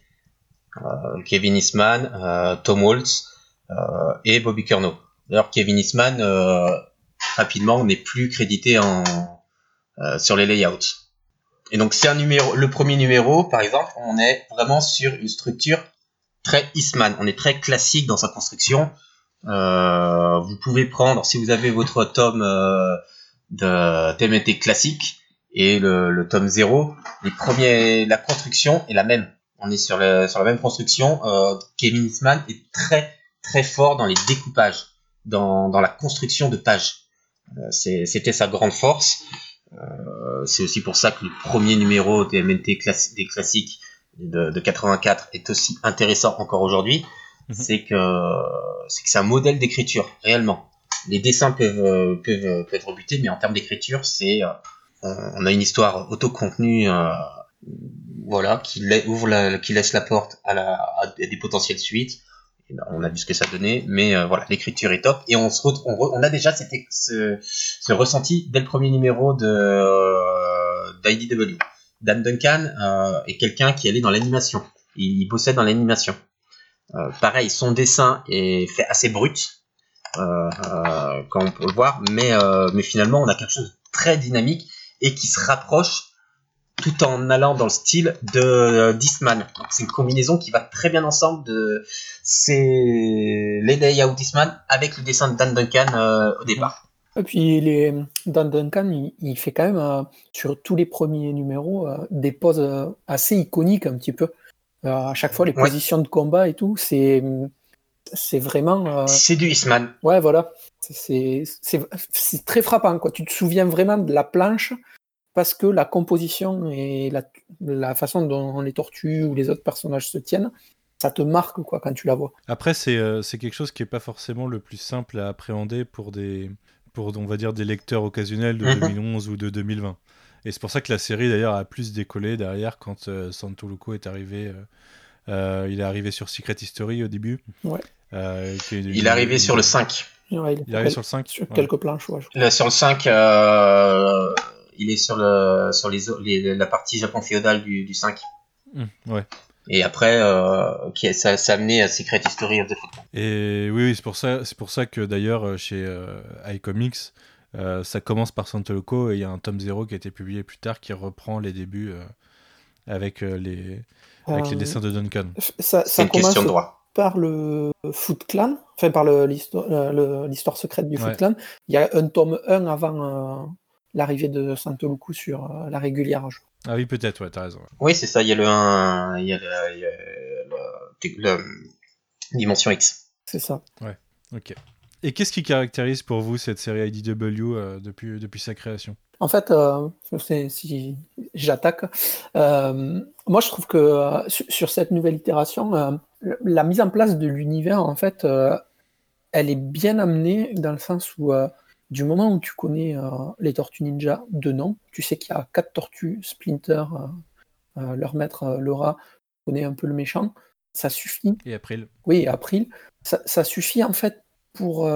Kevin Eastman, Tom Waltz et Bobby Curnow. D'ailleurs, Kevin Eastman rapidement n'est plus crédité en, sur les layouts. Et donc c'est un numéro, le premier numéro, par exemple, on est vraiment sur une structure très Eastman. On est très classique dans sa construction. Euh, vous pouvez prendre, si vous avez votre tome euh, de TMT classique et le, le, tome 0, les premiers, la construction est la même. On est sur, le, sur la même construction. Euh, Kevin Eastman est très très fort dans les découpages, dans, dans la construction de pages. Euh, c'était sa grande force. Euh, c'est aussi pour ça que le premier numéro des MNT classi des classiques de, de, 84 est aussi intéressant encore aujourd'hui. Mm -hmm. C'est que c'est un modèle d'écriture réellement. Les dessins peuvent peuvent, peuvent être rebutés, mais en termes d'écriture, c'est on a une histoire autocontenue, euh, voilà, qui ouvre la, qui laisse la porte à, la, à des potentielles suites. On a vu ce que ça donnait, mais euh, voilà, l'écriture est top et on se on, a déjà ce, ressenti dès le premier numéro de euh, d'IDW. Dan Duncan euh, est quelqu'un qui allait dans l'animation, il, il, bossait dans l'animation. Pareil, son dessin est fait assez brut, quand on peut le voir, mais mais finalement on a quelque chose de très dynamique et qui se rapproche tout en allant dans le style de euh, Disman. C'est une combinaison qui va très bien ensemble de c'est les layouts Disman avec le dessin de Dan Duncan euh, au départ. Et puis les, Dan Duncan, il, il fait quand même euh, sur tous les premiers numéros euh, des poses euh, assez iconiques un petit peu. à chaque fois, les ouais. positions de combat et tout, c'est c'est vraiment. c'est du Eastman. Ouais, voilà. C'est très frappant. Quoi. Tu te souviens vraiment de la planche parce que la composition et la, la, façon dont les tortues ou les autres personnages se tiennent, ça te marque quoi quand tu la vois. Après, c'est euh, quelque chose qui n'est pas forcément le plus simple à appréhender pour des, pour, on va dire, des lecteurs occasionnels de mm -hmm. 2011 ou de 2020. Et c'est pour ça que la série, d'ailleurs, a plus décollé derrière quand euh, Santo Luco est arrivé. Euh, euh, il est arrivé sur Secret History au début. Ouais. Est, il est arrivé sur le 5. Ouais, il, il est arrivé sur le 5 Sur ouais. quelques planches, ouais. Là, sur le 5, il est sur, le, sur les, les, la partie Japon féodal du, du 5. Mmh, ouais. Et après, euh, qui, ça, ça a amené à Secret History of the Football. Et oui, oui c'est pour ça, c'est pour ça que d'ailleurs chez euh, iComics, euh, ça commence par Santoloco et il y a un tome 0 qui a été publié plus tard qui reprend les débuts euh, avec les avec les dessins de Duncan. Ça, ça une question de droit. Par le Foot Clan, enfin par l'histoire secrète du ouais. Foot Clan, il y a un tome 1 avant l'arrivée de Santoluku sur euh, la régulière. Ah oui, peut-être, ouais, t'as raison. Oui, c'est ça, il y a le 1, il y a, le, il y a le, le, Dimension X. C'est ça. Ouais, ok. Et qu'est-ce qui caractérise pour vous cette série IDW euh, depuis, depuis sa création? En fait, euh, si j'attaque, euh, moi je trouve que euh, sur, sur, cette nouvelle itération, la mise en place de l'univers, en fait, elle est bien amenée dans le sens où du moment où tu connais les Tortues Ninja de nom, tu sais qu'il y a quatre tortues, Splinter, leur maître Laura, connaît un peu le méchant, ça suffit. Et April. Oui, April. Ça, ça suffit en fait pour,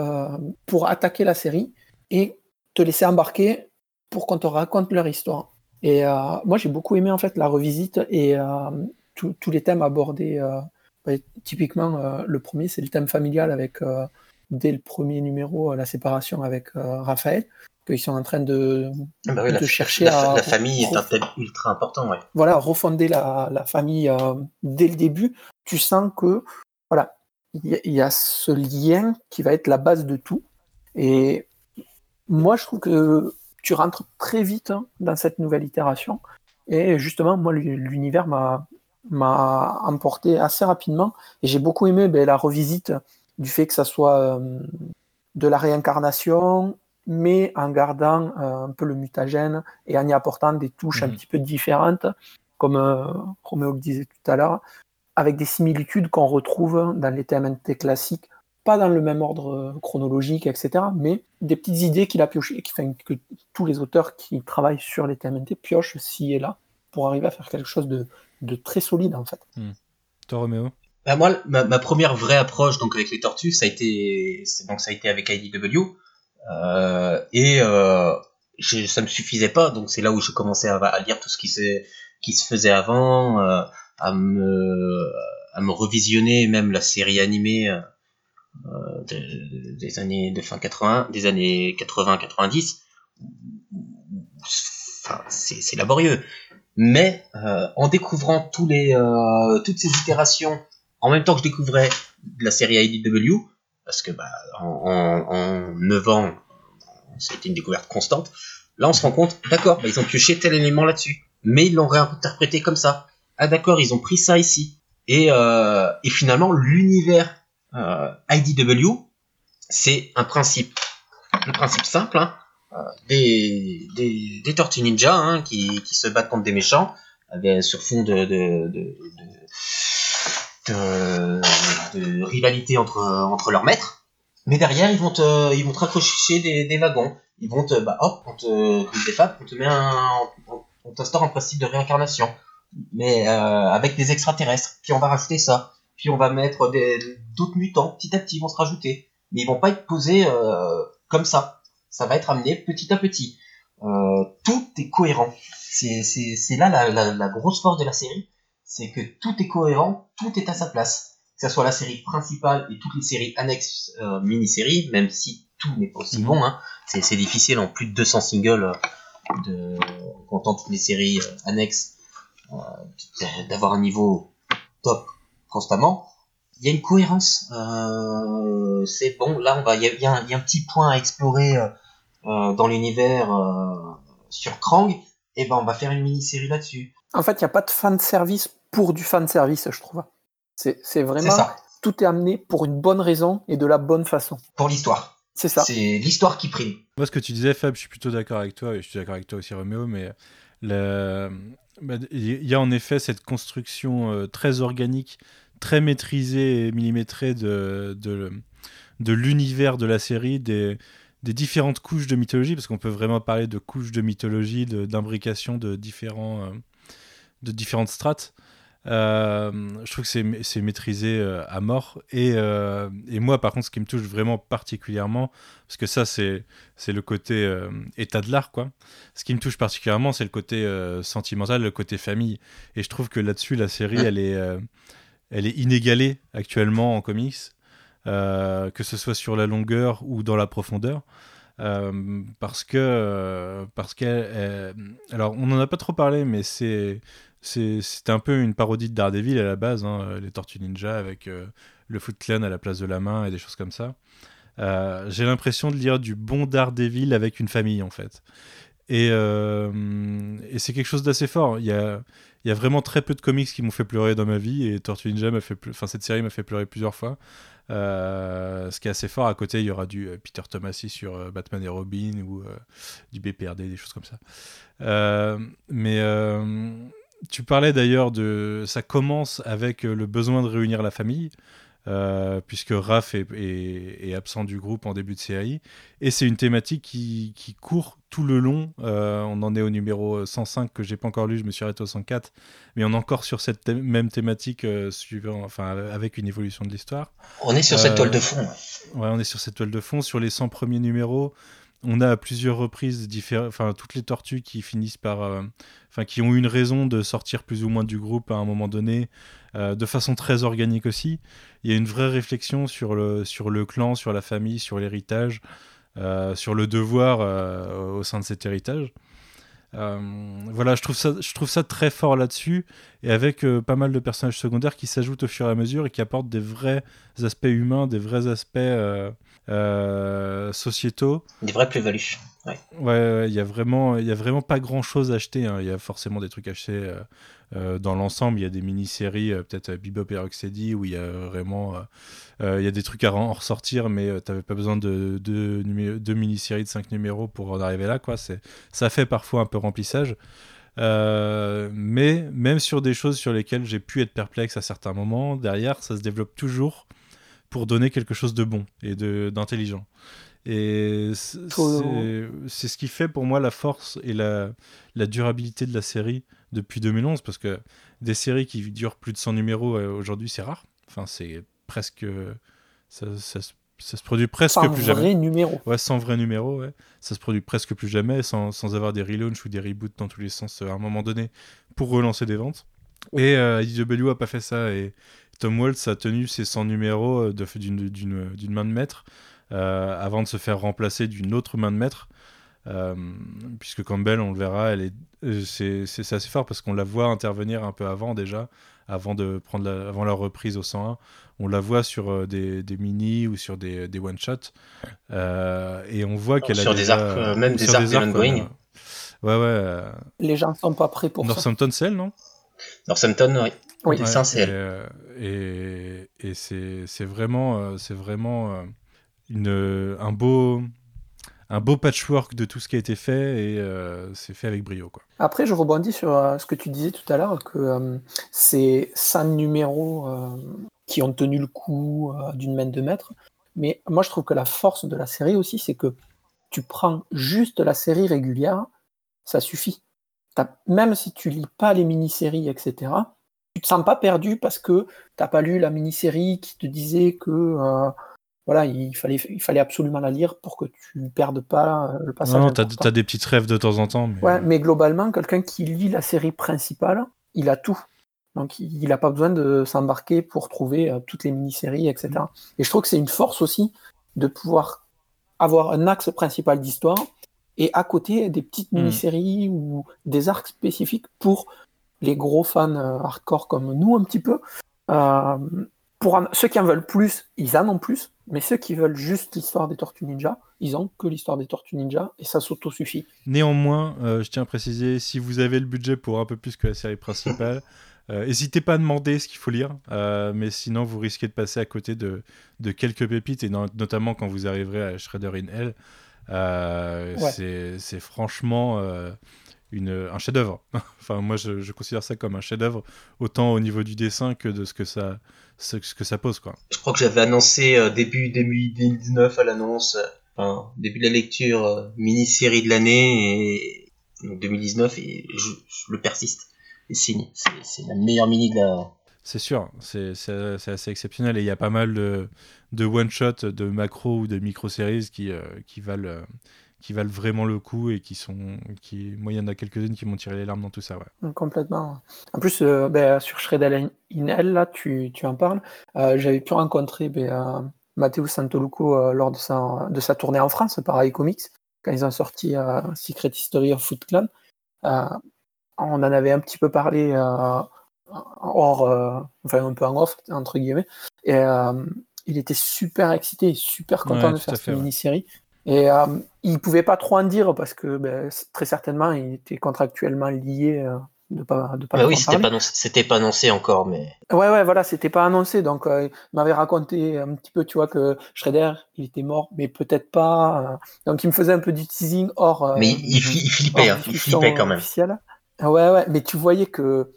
pour attaquer la série et te laisser embarquer pour qu'on te raconte leur histoire. Et euh, moi, j'ai beaucoup aimé en fait la revisite et euh, tous les thèmes abordés. Euh, bah, typiquement, le premier, c'est le thème familial avec dès le premier numéro la séparation avec Raphaël qu'ils sont en train de, ah bah de chercher la, à. La famille est un thème ultra important, ouais. Voilà, refonder la, la famille dès le début. Tu sens que, voilà, il y, y, a ce lien qui va être la base de tout. Et moi, je trouve que tu rentres très vite hein, dans cette nouvelle itération. Et justement, moi, l'univers m'a m'a emporté assez rapidement. Et j'ai beaucoup aimé ben, la revisite du fait que ça soit euh, de la réincarnation, mais en gardant euh, un peu le mutagène et en y apportant des touches un mhm. petit peu différentes, comme euh, Roméo le disait tout à l'heure, avec des similitudes qu'on retrouve dans les TMNT classiques pas dans le même ordre chronologique, etc., mais des petites idées qu'il a pioché, que tous les auteurs qui travaillent sur les TMNT piochent ci et là pour arriver à faire quelque chose de, très solide en fait. Hmm. Toi, Roméo? Bah, Moi, ma, première vraie approche donc avec les tortues, ça a été, donc ça a été avec IDW, euh, et euh, ça me suffisait pas, donc c'est là où je commençais à, lire tout ce qui, qui se faisait avant, euh, à me à me revisionner même la série animée euh, des années de fin 80, des années 80-90, enfin, c'est laborieux. Mais euh, en découvrant tous les, euh, toutes ces itérations, en même temps que je découvrais la série IDW, parce que bah, en, en, 9 ans, été une découverte constante, là on se rend compte, d'accord, bah, ils ont pioché tel élément là-dessus, mais ils l'ont réinterprété comme ça. Ah d'accord, ils ont pris ça ici. Et, euh, et finalement, l'univers euh, IDW, c'est un principe, un principe simple, hein, euh, des, des, des, tortues ninja hein, qui, qui, se battent contre des méchants avec, sur fond de, rivalité entre, entre leurs maîtres. Mais derrière, ils vont te, ils vont te raccrocher des, wagons. Ils vont te, bah hop, on te, on te met un, on t'instaure un principe de réincarnation. Mais euh, avec des extraterrestres. Puis on va rajouter ça puis on va mettre d'autres mutants, petit à petit ils vont se rajouter. Mais ils vont pas être posés euh, comme ça. Ça va être amené petit à petit. Euh, tout est cohérent. C'est là la, la, grosse force de la série, c'est que tout est cohérent, tout est à sa place. Que ce soit la série principale et toutes les séries annexes euh, mini-séries, même si tout n'est pas aussi mhm. bon. Hein. C'est difficile en plus de 200 singles de en comptant toutes les séries annexes d'avoir un niveau top constamment, il y a une cohérence. Euh, c'est bon, là, on va, il y, a, un petit point à explorer euh, euh, dans l'univers sur Krang, et ben on va faire une mini-série là-dessus. En fait, il n'y a pas de fan service pour du fan service, je trouve. C'est vraiment tout est amené pour une bonne raison et de la bonne façon. Pour l'histoire. C'est ça. C'est l'histoire qui prime. Moi, ce que tu disais, Fab, je suis plutôt d'accord avec toi, et je suis d'accord avec toi aussi, Roméo, mais bah, il y a en effet cette construction très organique très maîtrisé et millimétré de, de, de l'univers de la série, des, des différentes couches de mythologie, parce qu'on peut vraiment parler de couches de mythologie, d'imbrication de, différents, euh, de différentes strates. Euh, je trouve que c'est maîtrisé euh, à mort. Et, et, moi, par contre, ce qui me touche vraiment particulièrement, parce que ça, c'est le côté état de l'art, quoi. Ce qui me touche particulièrement, c'est le côté sentimental, le côté famille. Et je trouve que là-dessus, la série, elle est elle est inégalée actuellement en comics, euh, que ce soit sur la longueur ou dans la profondeur. Euh, parce que euh, parce qu'elle alors on n'en a pas trop parlé mais c'est c'est un peu une parodie de Daredevil à la base hein, les Tortues Ninja avec le Foot Clan à la place de la main et des choses comme ça j'ai l'impression de lire du bon Daredevil avec une famille en fait et, et c'est quelque chose d'assez fort il y a y a vraiment très peu de comics qui m'ont fait pleurer dans ma vie et Tortue Ninja m'a fait, enfin cette série m'a fait pleurer plusieurs fois. Euh, ce qui est assez fort. À côté, il y aura du euh, Peter Tomasi sur euh, Batman et Robin ou du BPRD, des choses comme ça. mais tu parlais d'ailleurs de, ça commence avec le besoin de réunir la famille. euh, puisque Raph est, absent du groupe en début de série. Et c'est une thématique qui, court tout le long. Euh, on en est au numéro 105 que j'ai pas encore lu, je me suis arrêté au 104, mais on est encore sur cette même thématique euh, suivant, enfin, avec une évolution de l'histoire. On est sur cette toile de fond. Ouais, on est sur cette toile de fond. Sur les 100 premiers numéros, on a à plusieurs reprises enfin toutes les tortues qui finissent par, enfin qui ont une raison de sortir plus ou moins du groupe à un moment donné, euh, de façon très organique aussi. Il y a une vraie réflexion sur le, sur le clan, sur la famille, sur l'héritage, euh, sur le devoir euh, au sein de cet héritage. Voilà, je trouve, ça, je trouve ça très fort là-dessus, et avec pas mal de personnages secondaires qui s'ajoutent au fur et à mesure et qui apportent des vrais aspects humains, des vrais aspects sociétaux. Des vraies plus-values. Ouais, ouais, il y a vraiment, y a vraiment pas grand-chose à acheter. Hein. Il y a forcément des trucs à acheter euh, dans l'ensemble, il y a des mini-séries, euh, peut-être Bebop et Rocksteady, où il y a vraiment euh, il y a des trucs à en ressortir, mais tu n'avais pas besoin de deux mini-séries de 5 numéros pour en arriver là. Quoi. Ça fait parfois un peu remplissage. mais même sur des choses sur lesquelles j'ai pu être perplexe à certains moments, derrière, ça se développe toujours pour donner quelque chose de bon et d'intelligent. Et c'est ce qui fait pour moi la force et la, la durabilité de la série depuis 2011, parce que des séries qui durent plus de 100 numéros euh, aujourd'hui, c'est rare. Enfin, c'est presque. Ça, ça, se produit presque sans plus jamais. numéro. Ouais, sans vrai numéro, ouais. Ça se produit presque plus jamais, sans, sans avoir des relaunchs ou des reboots dans tous les sens euh, à un moment donné pour relancer des ventes. Et euh, IDW a pas fait ça. Et Tom Waltz a tenu ses 100 numéros euh, d'une main de maître avant de se faire remplacer d'une autre main de maître. Euh, puisque Campbell, on le verra, elle est, euh, c'est, c'est, assez fort parce qu'on la voit intervenir un peu avant déjà, avant de prendre la, avant la reprise au 101. On la voit sur euh, des, des, mini ou sur des, des one shots et on voit qu'elle sur a des arcs, même des arcs ongoing. Ouais ouais. Les gens sont pas prêts pour Northampton c'est elle non? Northampton oui. Oui, ça c'est elle. Et, et, c'est, c'est vraiment c'est vraiment une un beau un beau patchwork de tout ce qui a été fait et euh, c'est fait avec brio. Quoi. Après, je rebondis sur euh, ce que tu disais tout à l'heure, que euh, c'est cinq numéros qui ont tenu le coup d'une main de maître. Mais moi, je trouve que la force de la série aussi, c'est que tu prends juste la série régulière, ça suffit. Même si tu lis pas les mini-séries, etc., tu te sens pas perdu parce que tu n'as pas lu la mini-série qui te disait que voilà, il fallait, il fallait absolument la lire pour que tu ne perdes pas euh, le passage. Non, tu as, des petites rêves de temps en temps. Mais... Ouais, mais globalement, quelqu'un qui lit la série principale, il a tout. Donc il n'a pas besoin de s'embarquer pour trouver euh, toutes les mini-séries, etc. Et je trouve que c'est une force aussi de pouvoir avoir un axe principal d'histoire et à côté des petites hmm. mini-séries ou des arcs spécifiques pour les gros fans euh, hardcore comme nous un petit peu. pour ceux qui en veulent plus, ils en ont plus. Mais ceux qui veulent juste l'histoire des Tortues Ninja, ils ont que l'histoire des Tortues Ninja et ça s'auto-suffit. Néanmoins, euh, je tiens à préciser, si vous avez le budget pour un peu plus que la série principale, euh, n'hésitez pas à demander ce qu'il faut lire, euh, mais sinon vous risquez de passer à côté de, de quelques pépites, et notamment quand vous arriverez à Shredder in Hell. C'est franchement une, un chef-d'œuvre. enfin, moi, je, je, considère ça comme un chef-d'œuvre, autant au niveau du dessin que de ce que ça, ce, que ça pose. Quoi. Je crois que j'avais annoncé euh, début, début 2019 à l'annonce, euh, enfin, début de la lecture, euh, mini-série de l'année, et donc 2019, et je, le persiste. Et signe, c'est la meilleure mini de la. C'est sûr, c'est assez exceptionnel et il y a pas mal de, de one-shot, de macro ou de micro-séries qui, qui valent qui valent vraiment le coup et qui sont. Qui, moi, il y en a quelques-unes qui m'ont tiré les larmes dans tout ça. Ouais. Complètement. En plus, euh, ben, sur Shredder in Hell, là, tu, tu en parles. Euh, j'avais pu rencontrer ben, euh, Matteo Santoluco lors de sa, de sa tournée en France par iComics, quand ils ont sorti Secret History of Foot Clan. on en avait un petit peu parlé hors, enfin un peu en off, entre guillemets. Et il était super excité, super content de faire cette mini-série. Et euh, il ne pouvait pas trop en dire parce que ben, très certainement il était contractuellement lié euh, de pas de pas. oui, c'était pas, c'était pas annoncé encore, mais. Ouais, ouais, voilà, c'était pas annoncé. Donc euh, il m'avait raconté un petit peu, tu vois, que Shredder il était mort, mais peut-être pas. donc il me faisait un peu du teasing hors. mais il, flippait, hein, il flippait quand même. Ouais, ouais, mais tu voyais que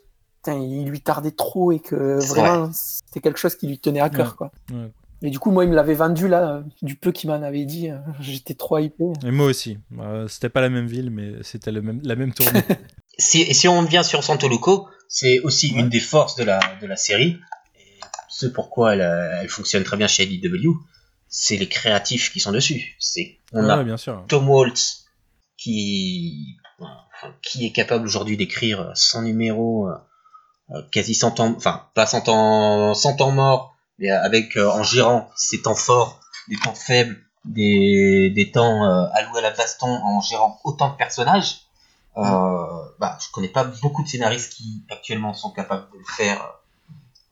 il lui tardait trop et que vraiment c'était quelque chose qui lui tenait à cœur. Quoi. Ouais. Et du coup, moi, il me l'avait vendu là, du peu qu'il m'en avait dit. J'étais trop hypé. Et moi aussi. Euh, c'était pas la même ville, mais c'était le même, la même tournée. Si, et si on revient sur Santoluco, c'est aussi Ouais. une des forces de la, de la série. Et ce pourquoi elle, elle fonctionne très bien chez IDW, c'est les créatifs qui sont dessus. C'est on Ouais, a bien sûr. Tom Waltz qui, enfin, qui est capable aujourd'hui d'écrire 100 numéros, euh, euh, quasi 100 ans, enfin pas 100 ans, 100 ans morts, mais avec euh, en gérant ses temps forts, des temps faibles, des, des temps euh, alloués à la baston, en gérant autant de personnages. Euh, bah, je connais pas beaucoup de scénaristes qui actuellement sont capables de le faire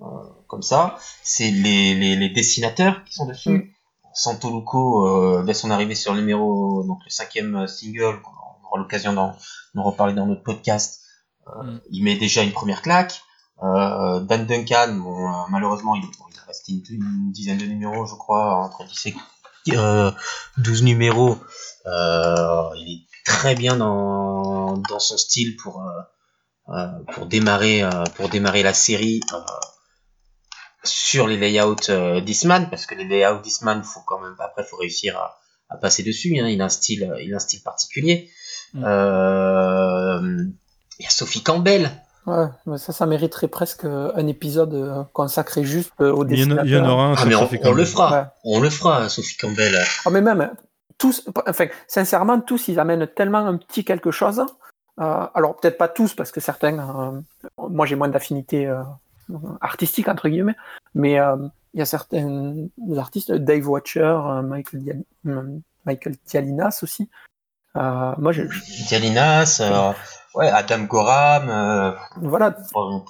euh, comme ça. C'est les, les, les dessinateurs qui sont dessus. Mm. Santoluco, euh, dès son arrivée sur le numéro, donc le cinquième single, on aura l'occasion d'en reparler dans notre podcast, euh, Mm. il met déjà une première claque. Euh, Dan Duncan, bon, euh, malheureusement, il, bon, il a resté une, une dizaine de numéros, je crois, entre 10 et euh, 12 numéros. Euh, il est très bien dans, dans son style pour, pour, démarrer, pour démarrer la série sur les layouts d'Eastman, parce que les layouts d'Eastman, faut quand même, après, faut réussir à, à passer dessus. Hein, il, a un style, il a un style particulier. Mm. Il y a Sophie Campbell. Ouais, mais ça, ça mériterait presque un épisode euh, consacré juste euh, au Il y, en a- il y en dessinateur. aura un Ah, mais on, le fera. Ouais. On le fera, Sophie Campbell. Ah, mais même, tous, enfin, sincèrement, tous, ils amènent tellement un petit quelque chose. Euh, alors, peut-être pas tous, parce que certains, euh, moi j'ai moins d'affinité euh, artistique, entre guillemets, mais euh, il y a certains artistes, Dave Watcher, euh, Michael, Dial- Michael Dialinas aussi. Euh, moi, je, je- Dialinas, euh, ouais, Adam Gorham, euh, voilà. on,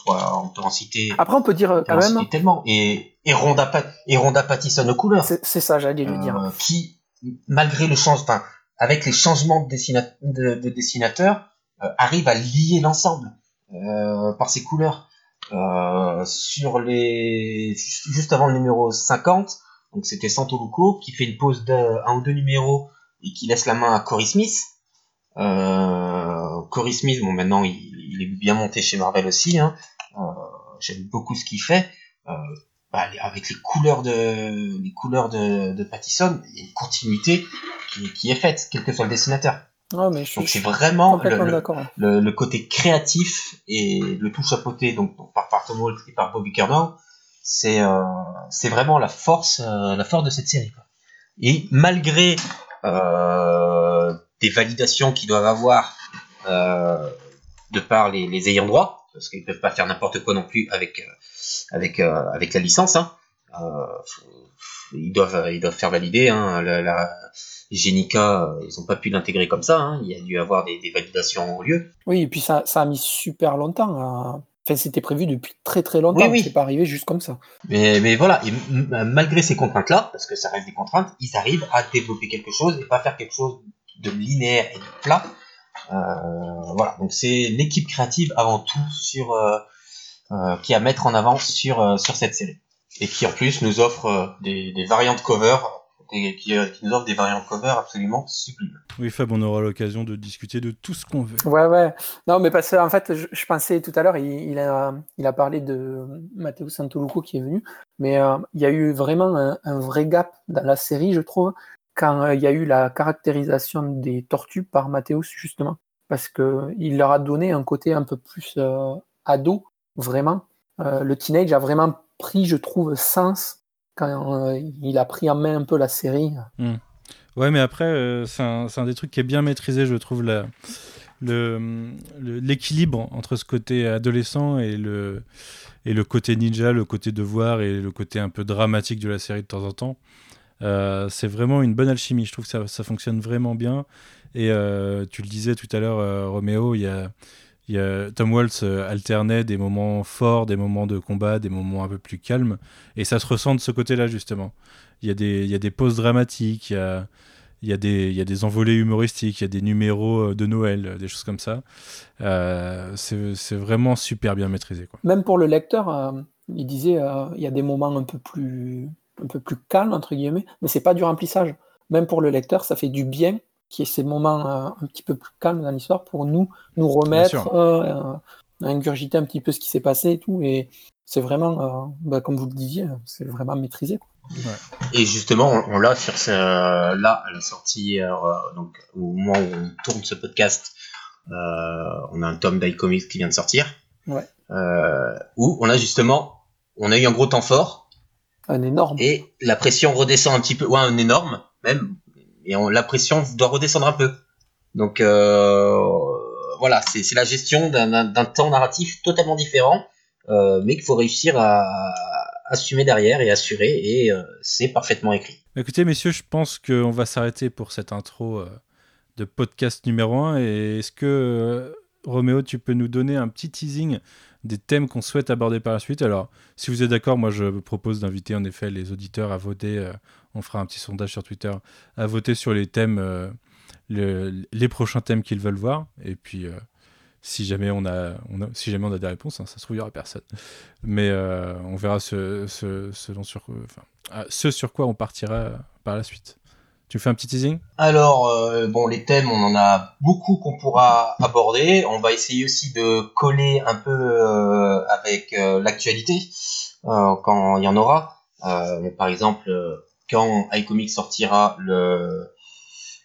peut en citer, Après, on peut dire euh, quand même, tellement. Et, et, Rhonda, Pa- et Rhonda Pattison aux couleurs. c'est ça, j'allais le dire. Euh, qui, malgré le changement, enfin, avec les changements de, de, de dessinateurs, euh, arrive à lier l'ensemble euh, par ses couleurs. Euh, sur les juste, avant le numéro 50, donc c'était Santoluco qui fait une pause d'un un ou deux numéros et qui laisse la main à Cory Smith. Euh, Cory Smith, bon maintenant il, il est bien monté chez Marvel aussi. Hein. Euh, J'aime beaucoup ce qu'il fait. Euh, bah, avec les couleurs de les couleurs de, de Pattison, il y a une continuité qui, qui est faite, quel que soit le dessinateur. Ouais, mais je Donc c'est vraiment le, complètement le, d'accord. le, le côté créatif et le tout chapeauté donc par par Tom Waltz et par Bobby Curnow, c'est euh, c'est vraiment la force euh, la force de cette série. Quoi. Et malgré euh, des validations qu'ils doivent avoir euh, de par les, les ayants droit, parce qu'ils peuvent pas faire n'importe quoi non plus avec euh, avec euh, avec la licence. Hein. Ils doivent ils doivent faire valider hein, la, la Genica, ils ont pas pu l'intégrer comme ça. Hein. Il y a dû avoir des, des validations en lieu. Oui, et puis ça, ça a mis super longtemps. à- Enfin, c'était prévu depuis très très longtemps. Oui, oui. C'est pas arrivé juste comme ça. Mais, mais voilà, et malgré ces contraintes-là, parce que ça reste des contraintes, ils arrivent à développer quelque chose et pas faire quelque chose de linéaire et de plat. Euh, voilà, donc c'est l'équipe créative avant tout sur euh, euh, qui est à mettre en avant sur euh, sur cette série et qui en plus nous offre euh, des, des variantes cover, des- qui, qui nous offre des variantes cover absolument sublimes. Oui, Fab, on aura l'occasion de discuter de tout ce qu'on veut. Ouais, ouais. Non, mais parce que en fait, je, je pensais tout à l'heure, il, il a, il a parlé de Matteo Santoluco qui est venu, mais euh, il y a eu vraiment un, un vrai gap dans la série, je trouve, quand euh, il y a eu la caractérisation des tortues par Mathéus, justement, parce que il leur a donné un côté un peu plus euh, ado, vraiment. Euh, le teenage a vraiment pris, je trouve, sens quand il a pris en main un peu la série. Ouais, mais après, c'est un, des trucs qui est bien maîtrisé, je trouve, l'équilibre entre ce côté adolescent et le, et le côté ninja, le côté devoir et le côté un peu dramatique de la série de temps en temps. Euh, c'est vraiment une bonne alchimie, je trouve que ça, ça fonctionne vraiment bien. Et euh, tu le disais tout à l'heure, euh, Roméo, il y a, Tom Waltz alternait des moments forts, des moments de combat, des moments un peu plus calmes. Et ça se ressent de ce côté-là, justement. Il y a des, y a des pauses dramatiques, il y a, y, a des, y a des envolées humoristiques, il y a des numéros de Noël, des choses comme ça. Euh, c'est vraiment super bien maîtrisé. Quoi. Même pour le lecteur, il disait euh, il y a des moments un peu plus un peu plus calmes entre guillemets, mais c'est pas du remplissage. Même pour le lecteur, ça fait du bien qu'il y ait ces moments euh, un petit peu plus calmes dans l'histoire pour nous nous remettre euh, euh, ingurgité un petit peu ce qui s'est passé et tout. Et c'est vraiment, bah, comme vous le disiez, c'est vraiment maîtrisé. Et justement, on, l'a sur ce, là, à la sortie, donc au moment où on tourne ce podcast, on a un tome d'iComics qui vient de sortir. Ouais. où on a justement, on a eu un gros temps fort. Un énorme. Et la pression redescend un petit peu, ouais, un énorme, même. Et on, la pression doit redescendre un peu. Donc euh, voilà, c'est la gestion d'un temps narratif totalement différent, euh, mais qu'il faut réussir à assumer derrière et assurer, et euh, c'est parfaitement écrit. Écoutez, messieurs, je pense qu'on va s'arrêter pour cette intro de podcast numéro 1. Et est-ce que, Roméo, tu peux nous donner un petit teasing des thèmes qu'on souhaite aborder par la suite Alors, si vous êtes d'accord, moi je propose d'inviter en effet les auditeurs à voter. on fera un petit sondage sur Twitter, à voter sur les thèmes les prochains thèmes qu'ils veulent voir. Et puis, euh, si, jamais on a, on si jamais on a des réponses, hein, ça se trouve, il personne. Mais euh, on verra ce sur quoi on partira par la suite. Tu fais un petit teasing? Alors, euh, bon, les thèmes, on en a beaucoup qu'on pourra aborder. On va essayer aussi de coller un peu avec l'actualité quand il y en aura. par exemple, quand iComics sortira le,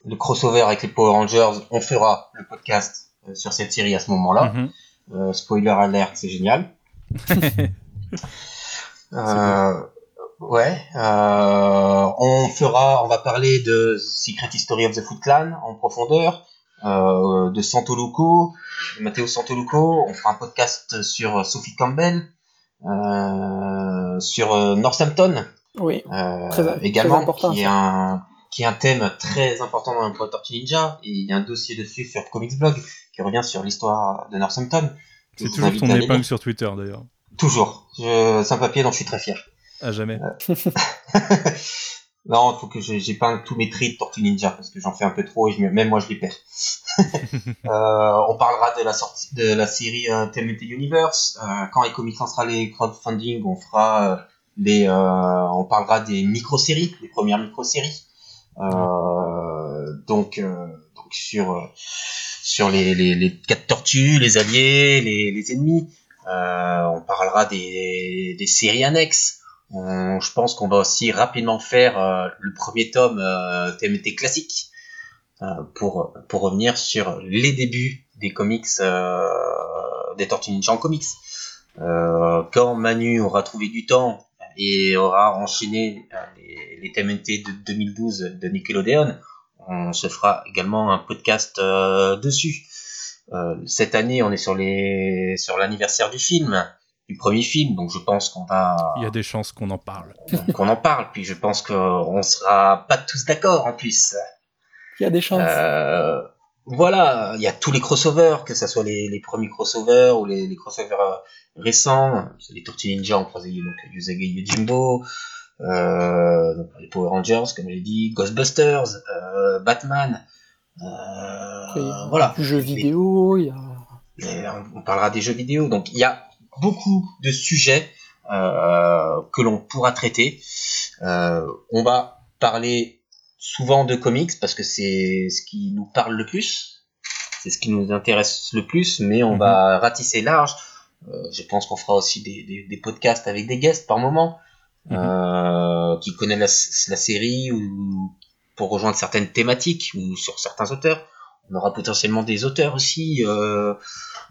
le crossover avec les Power Rangers, on fera le podcast euh, sur cette série à ce moment-là. Mhm. Euh, spoiler alert, c'est génial. euh, ouais. Euh, on fera, on va parler de Secret History of the Foot Clan en profondeur, euh, de Santoluco, de Matteo Santoluco. On fera un podcast sur Sophie Campbell, sur Northampton. Oui. Très, également, important, qui est un qui est un thème très important dans le Tortue Ninja, et il y a un dossier dessus sur Comics Blog qui revient sur l'histoire de Northampton. C'est toujours ton épingle sur Twitter d'ailleurs. Toujours. C'est un papier dont je suis très fier. À jamais. Non, il faut que j'épingle tous mes traits de Tortue Ninja parce que j'en fais un peu trop et même moi je les perds. euh, on parlera de la sortie de la série euh, TMT Universe. Euh, quand Comics lancera les crowdfunding, on fera les, on parlera des micro-séries, les premières micro-séries. Donc, donc sur sur les, les, les, quatre tortues, les alliés, les, les ennemis. Euh, on parlera des, des séries annexes. Je pense qu'on va aussi rapidement faire euh, le premier tome euh, TMT classique euh, pour, pour revenir sur les débuts des comics, des Tortues Ninja en comics. quand Manu aura trouvé du temps et aura enchaîné euh, les, les TMNT de 2012 de Nickelodeon. On se fera également un podcast euh, dessus. Euh, cette année, on est sur sur l'anniversaire du film, du premier film, donc je pense qu'on va. Il y a des chances qu'on en parle. qu'on en parle, puis je pense qu'on sera pas tous d'accord en plus. Il y a des chances. Euh, voilà, il y a tous les crossovers, que ce soit les, les premiers crossovers ou les, les crossovers euh, récents. Les Tortues Ninja, on croisait donc Yusage Yojimbo, euh, donc les Power Rangers, comme je l'ai dit, Ghostbusters, euh, Batman. Euh, voilà. Jeux vidéo, il y a... On parlera des jeux vidéo, donc il y a beaucoup de sujets euh, que l'on pourra traiter. Euh, on va parler souvent de comics parce que c'est ce qui nous parle le plus, c'est ce qui nous intéresse le plus, mais on va mhm. ratisser large. Euh, je pense qu'on fera aussi des, des, des, podcasts avec des guests par moment mhm. qui connaissent la, série ou pour rejoindre certaines thématiques ou sur certains auteurs. On aura potentiellement des auteurs aussi euh,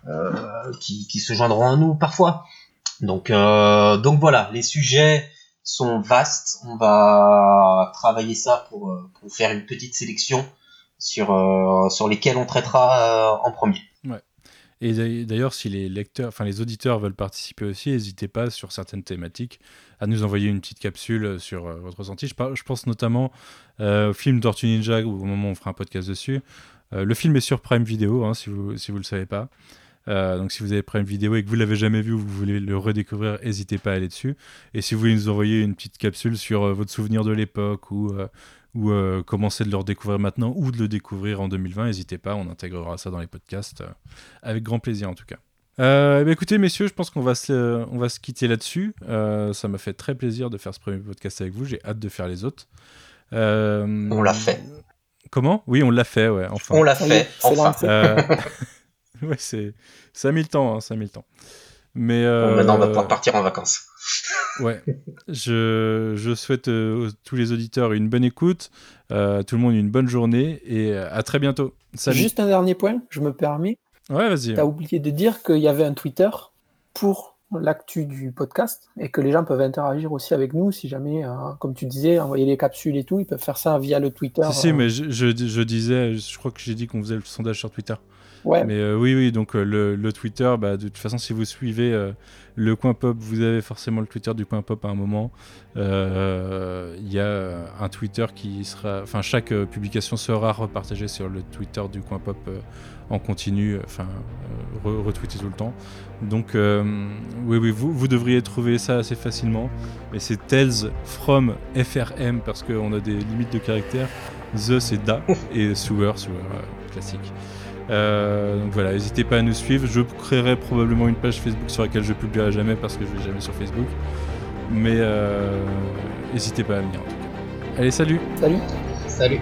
euh qui, qui, se joindront à nous parfois. Donc, euh, donc voilà, les sujets sont vastes. On va travailler ça pour, pour faire une petite sélection sur, sur lesquels on traitera en premier. Ouais. Et d'ailleurs, si les lecteurs, enfin les auditeurs veulent participer aussi, n'hésitez pas sur certaines thématiques à nous envoyer une petite capsule sur votre ressenti. Je, pense notamment au film Tortue Ninja, au moment où on fera un podcast dessus. Le film est sur Prime Video, hein, si vous si vous le savez pas. Euh, donc si vous avez pris une vidéo et que vous l'avez jamais vu ou vous voulez le redécouvrir, n'hésitez pas à aller dessus. Et si vous voulez nous envoyer une petite capsule sur euh, votre souvenir de l'époque ou, euh, ou commencer de le redécouvrir maintenant ou de le découvrir en 2020, n'hésitez pas, on intégrera ça dans les podcasts avec grand plaisir en tout cas. Eh écoutez messieurs, je pense qu'on va, se, on va se quitter là-dessus. ça m'a fait très plaisir de faire ce premier podcast avec vous, j'ai hâte de faire les autres. on l'a fait. Comment? Oui, on l'a fait, ouais. Enfin. On l'a fait. Enfin. ouais, c'est ça a mis le temps, hein, ça a mis le temps. Mais maintenant, on va pouvoir partir en vacances. ouais, je, je souhaite à tous les auditeurs une bonne écoute, tout le monde une bonne journée et à très bientôt. Salut. Juste un dernier point, je me permets. Ouais, vas-y. Tu as oublié de dire qu'il y avait un Twitter pour l'actu du podcast et que les gens peuvent interagir aussi avec nous si jamais, euh, comme tu disais, envoyer les capsules et tout, ils peuvent faire ça via le Twitter. Si, si euh. mais je, je, disais, je crois que j'ai dit qu'on faisait le sondage sur Twitter. Ouais. Mais euh, oui, oui, donc le, le, Twitter, bah, de toute façon, si vous suivez le Coin Pop, vous avez forcément le Twitter du Coin Pop à un moment. Il y a un Twitter qui sera. Enfin, chaque publication sera repartagée sur le Twitter du Coin Pop en continu, enfin, retweeté tout le temps. Donc, euh, oui, oui, vous, vous devriez trouver ça assez facilement. Mais c'est Tales from FRM parce qu'on a des limites de caractère. The, c'est Da et Sewer, Sewer euh, classique. Euh, donc voilà, n'hésitez pas à nous suivre. Je créerai probablement une page Facebook sur laquelle je publierai jamais parce que je vais jamais sur Facebook. Mais n'hésitez pas à venir en tout cas. Allez, salut Salut Salut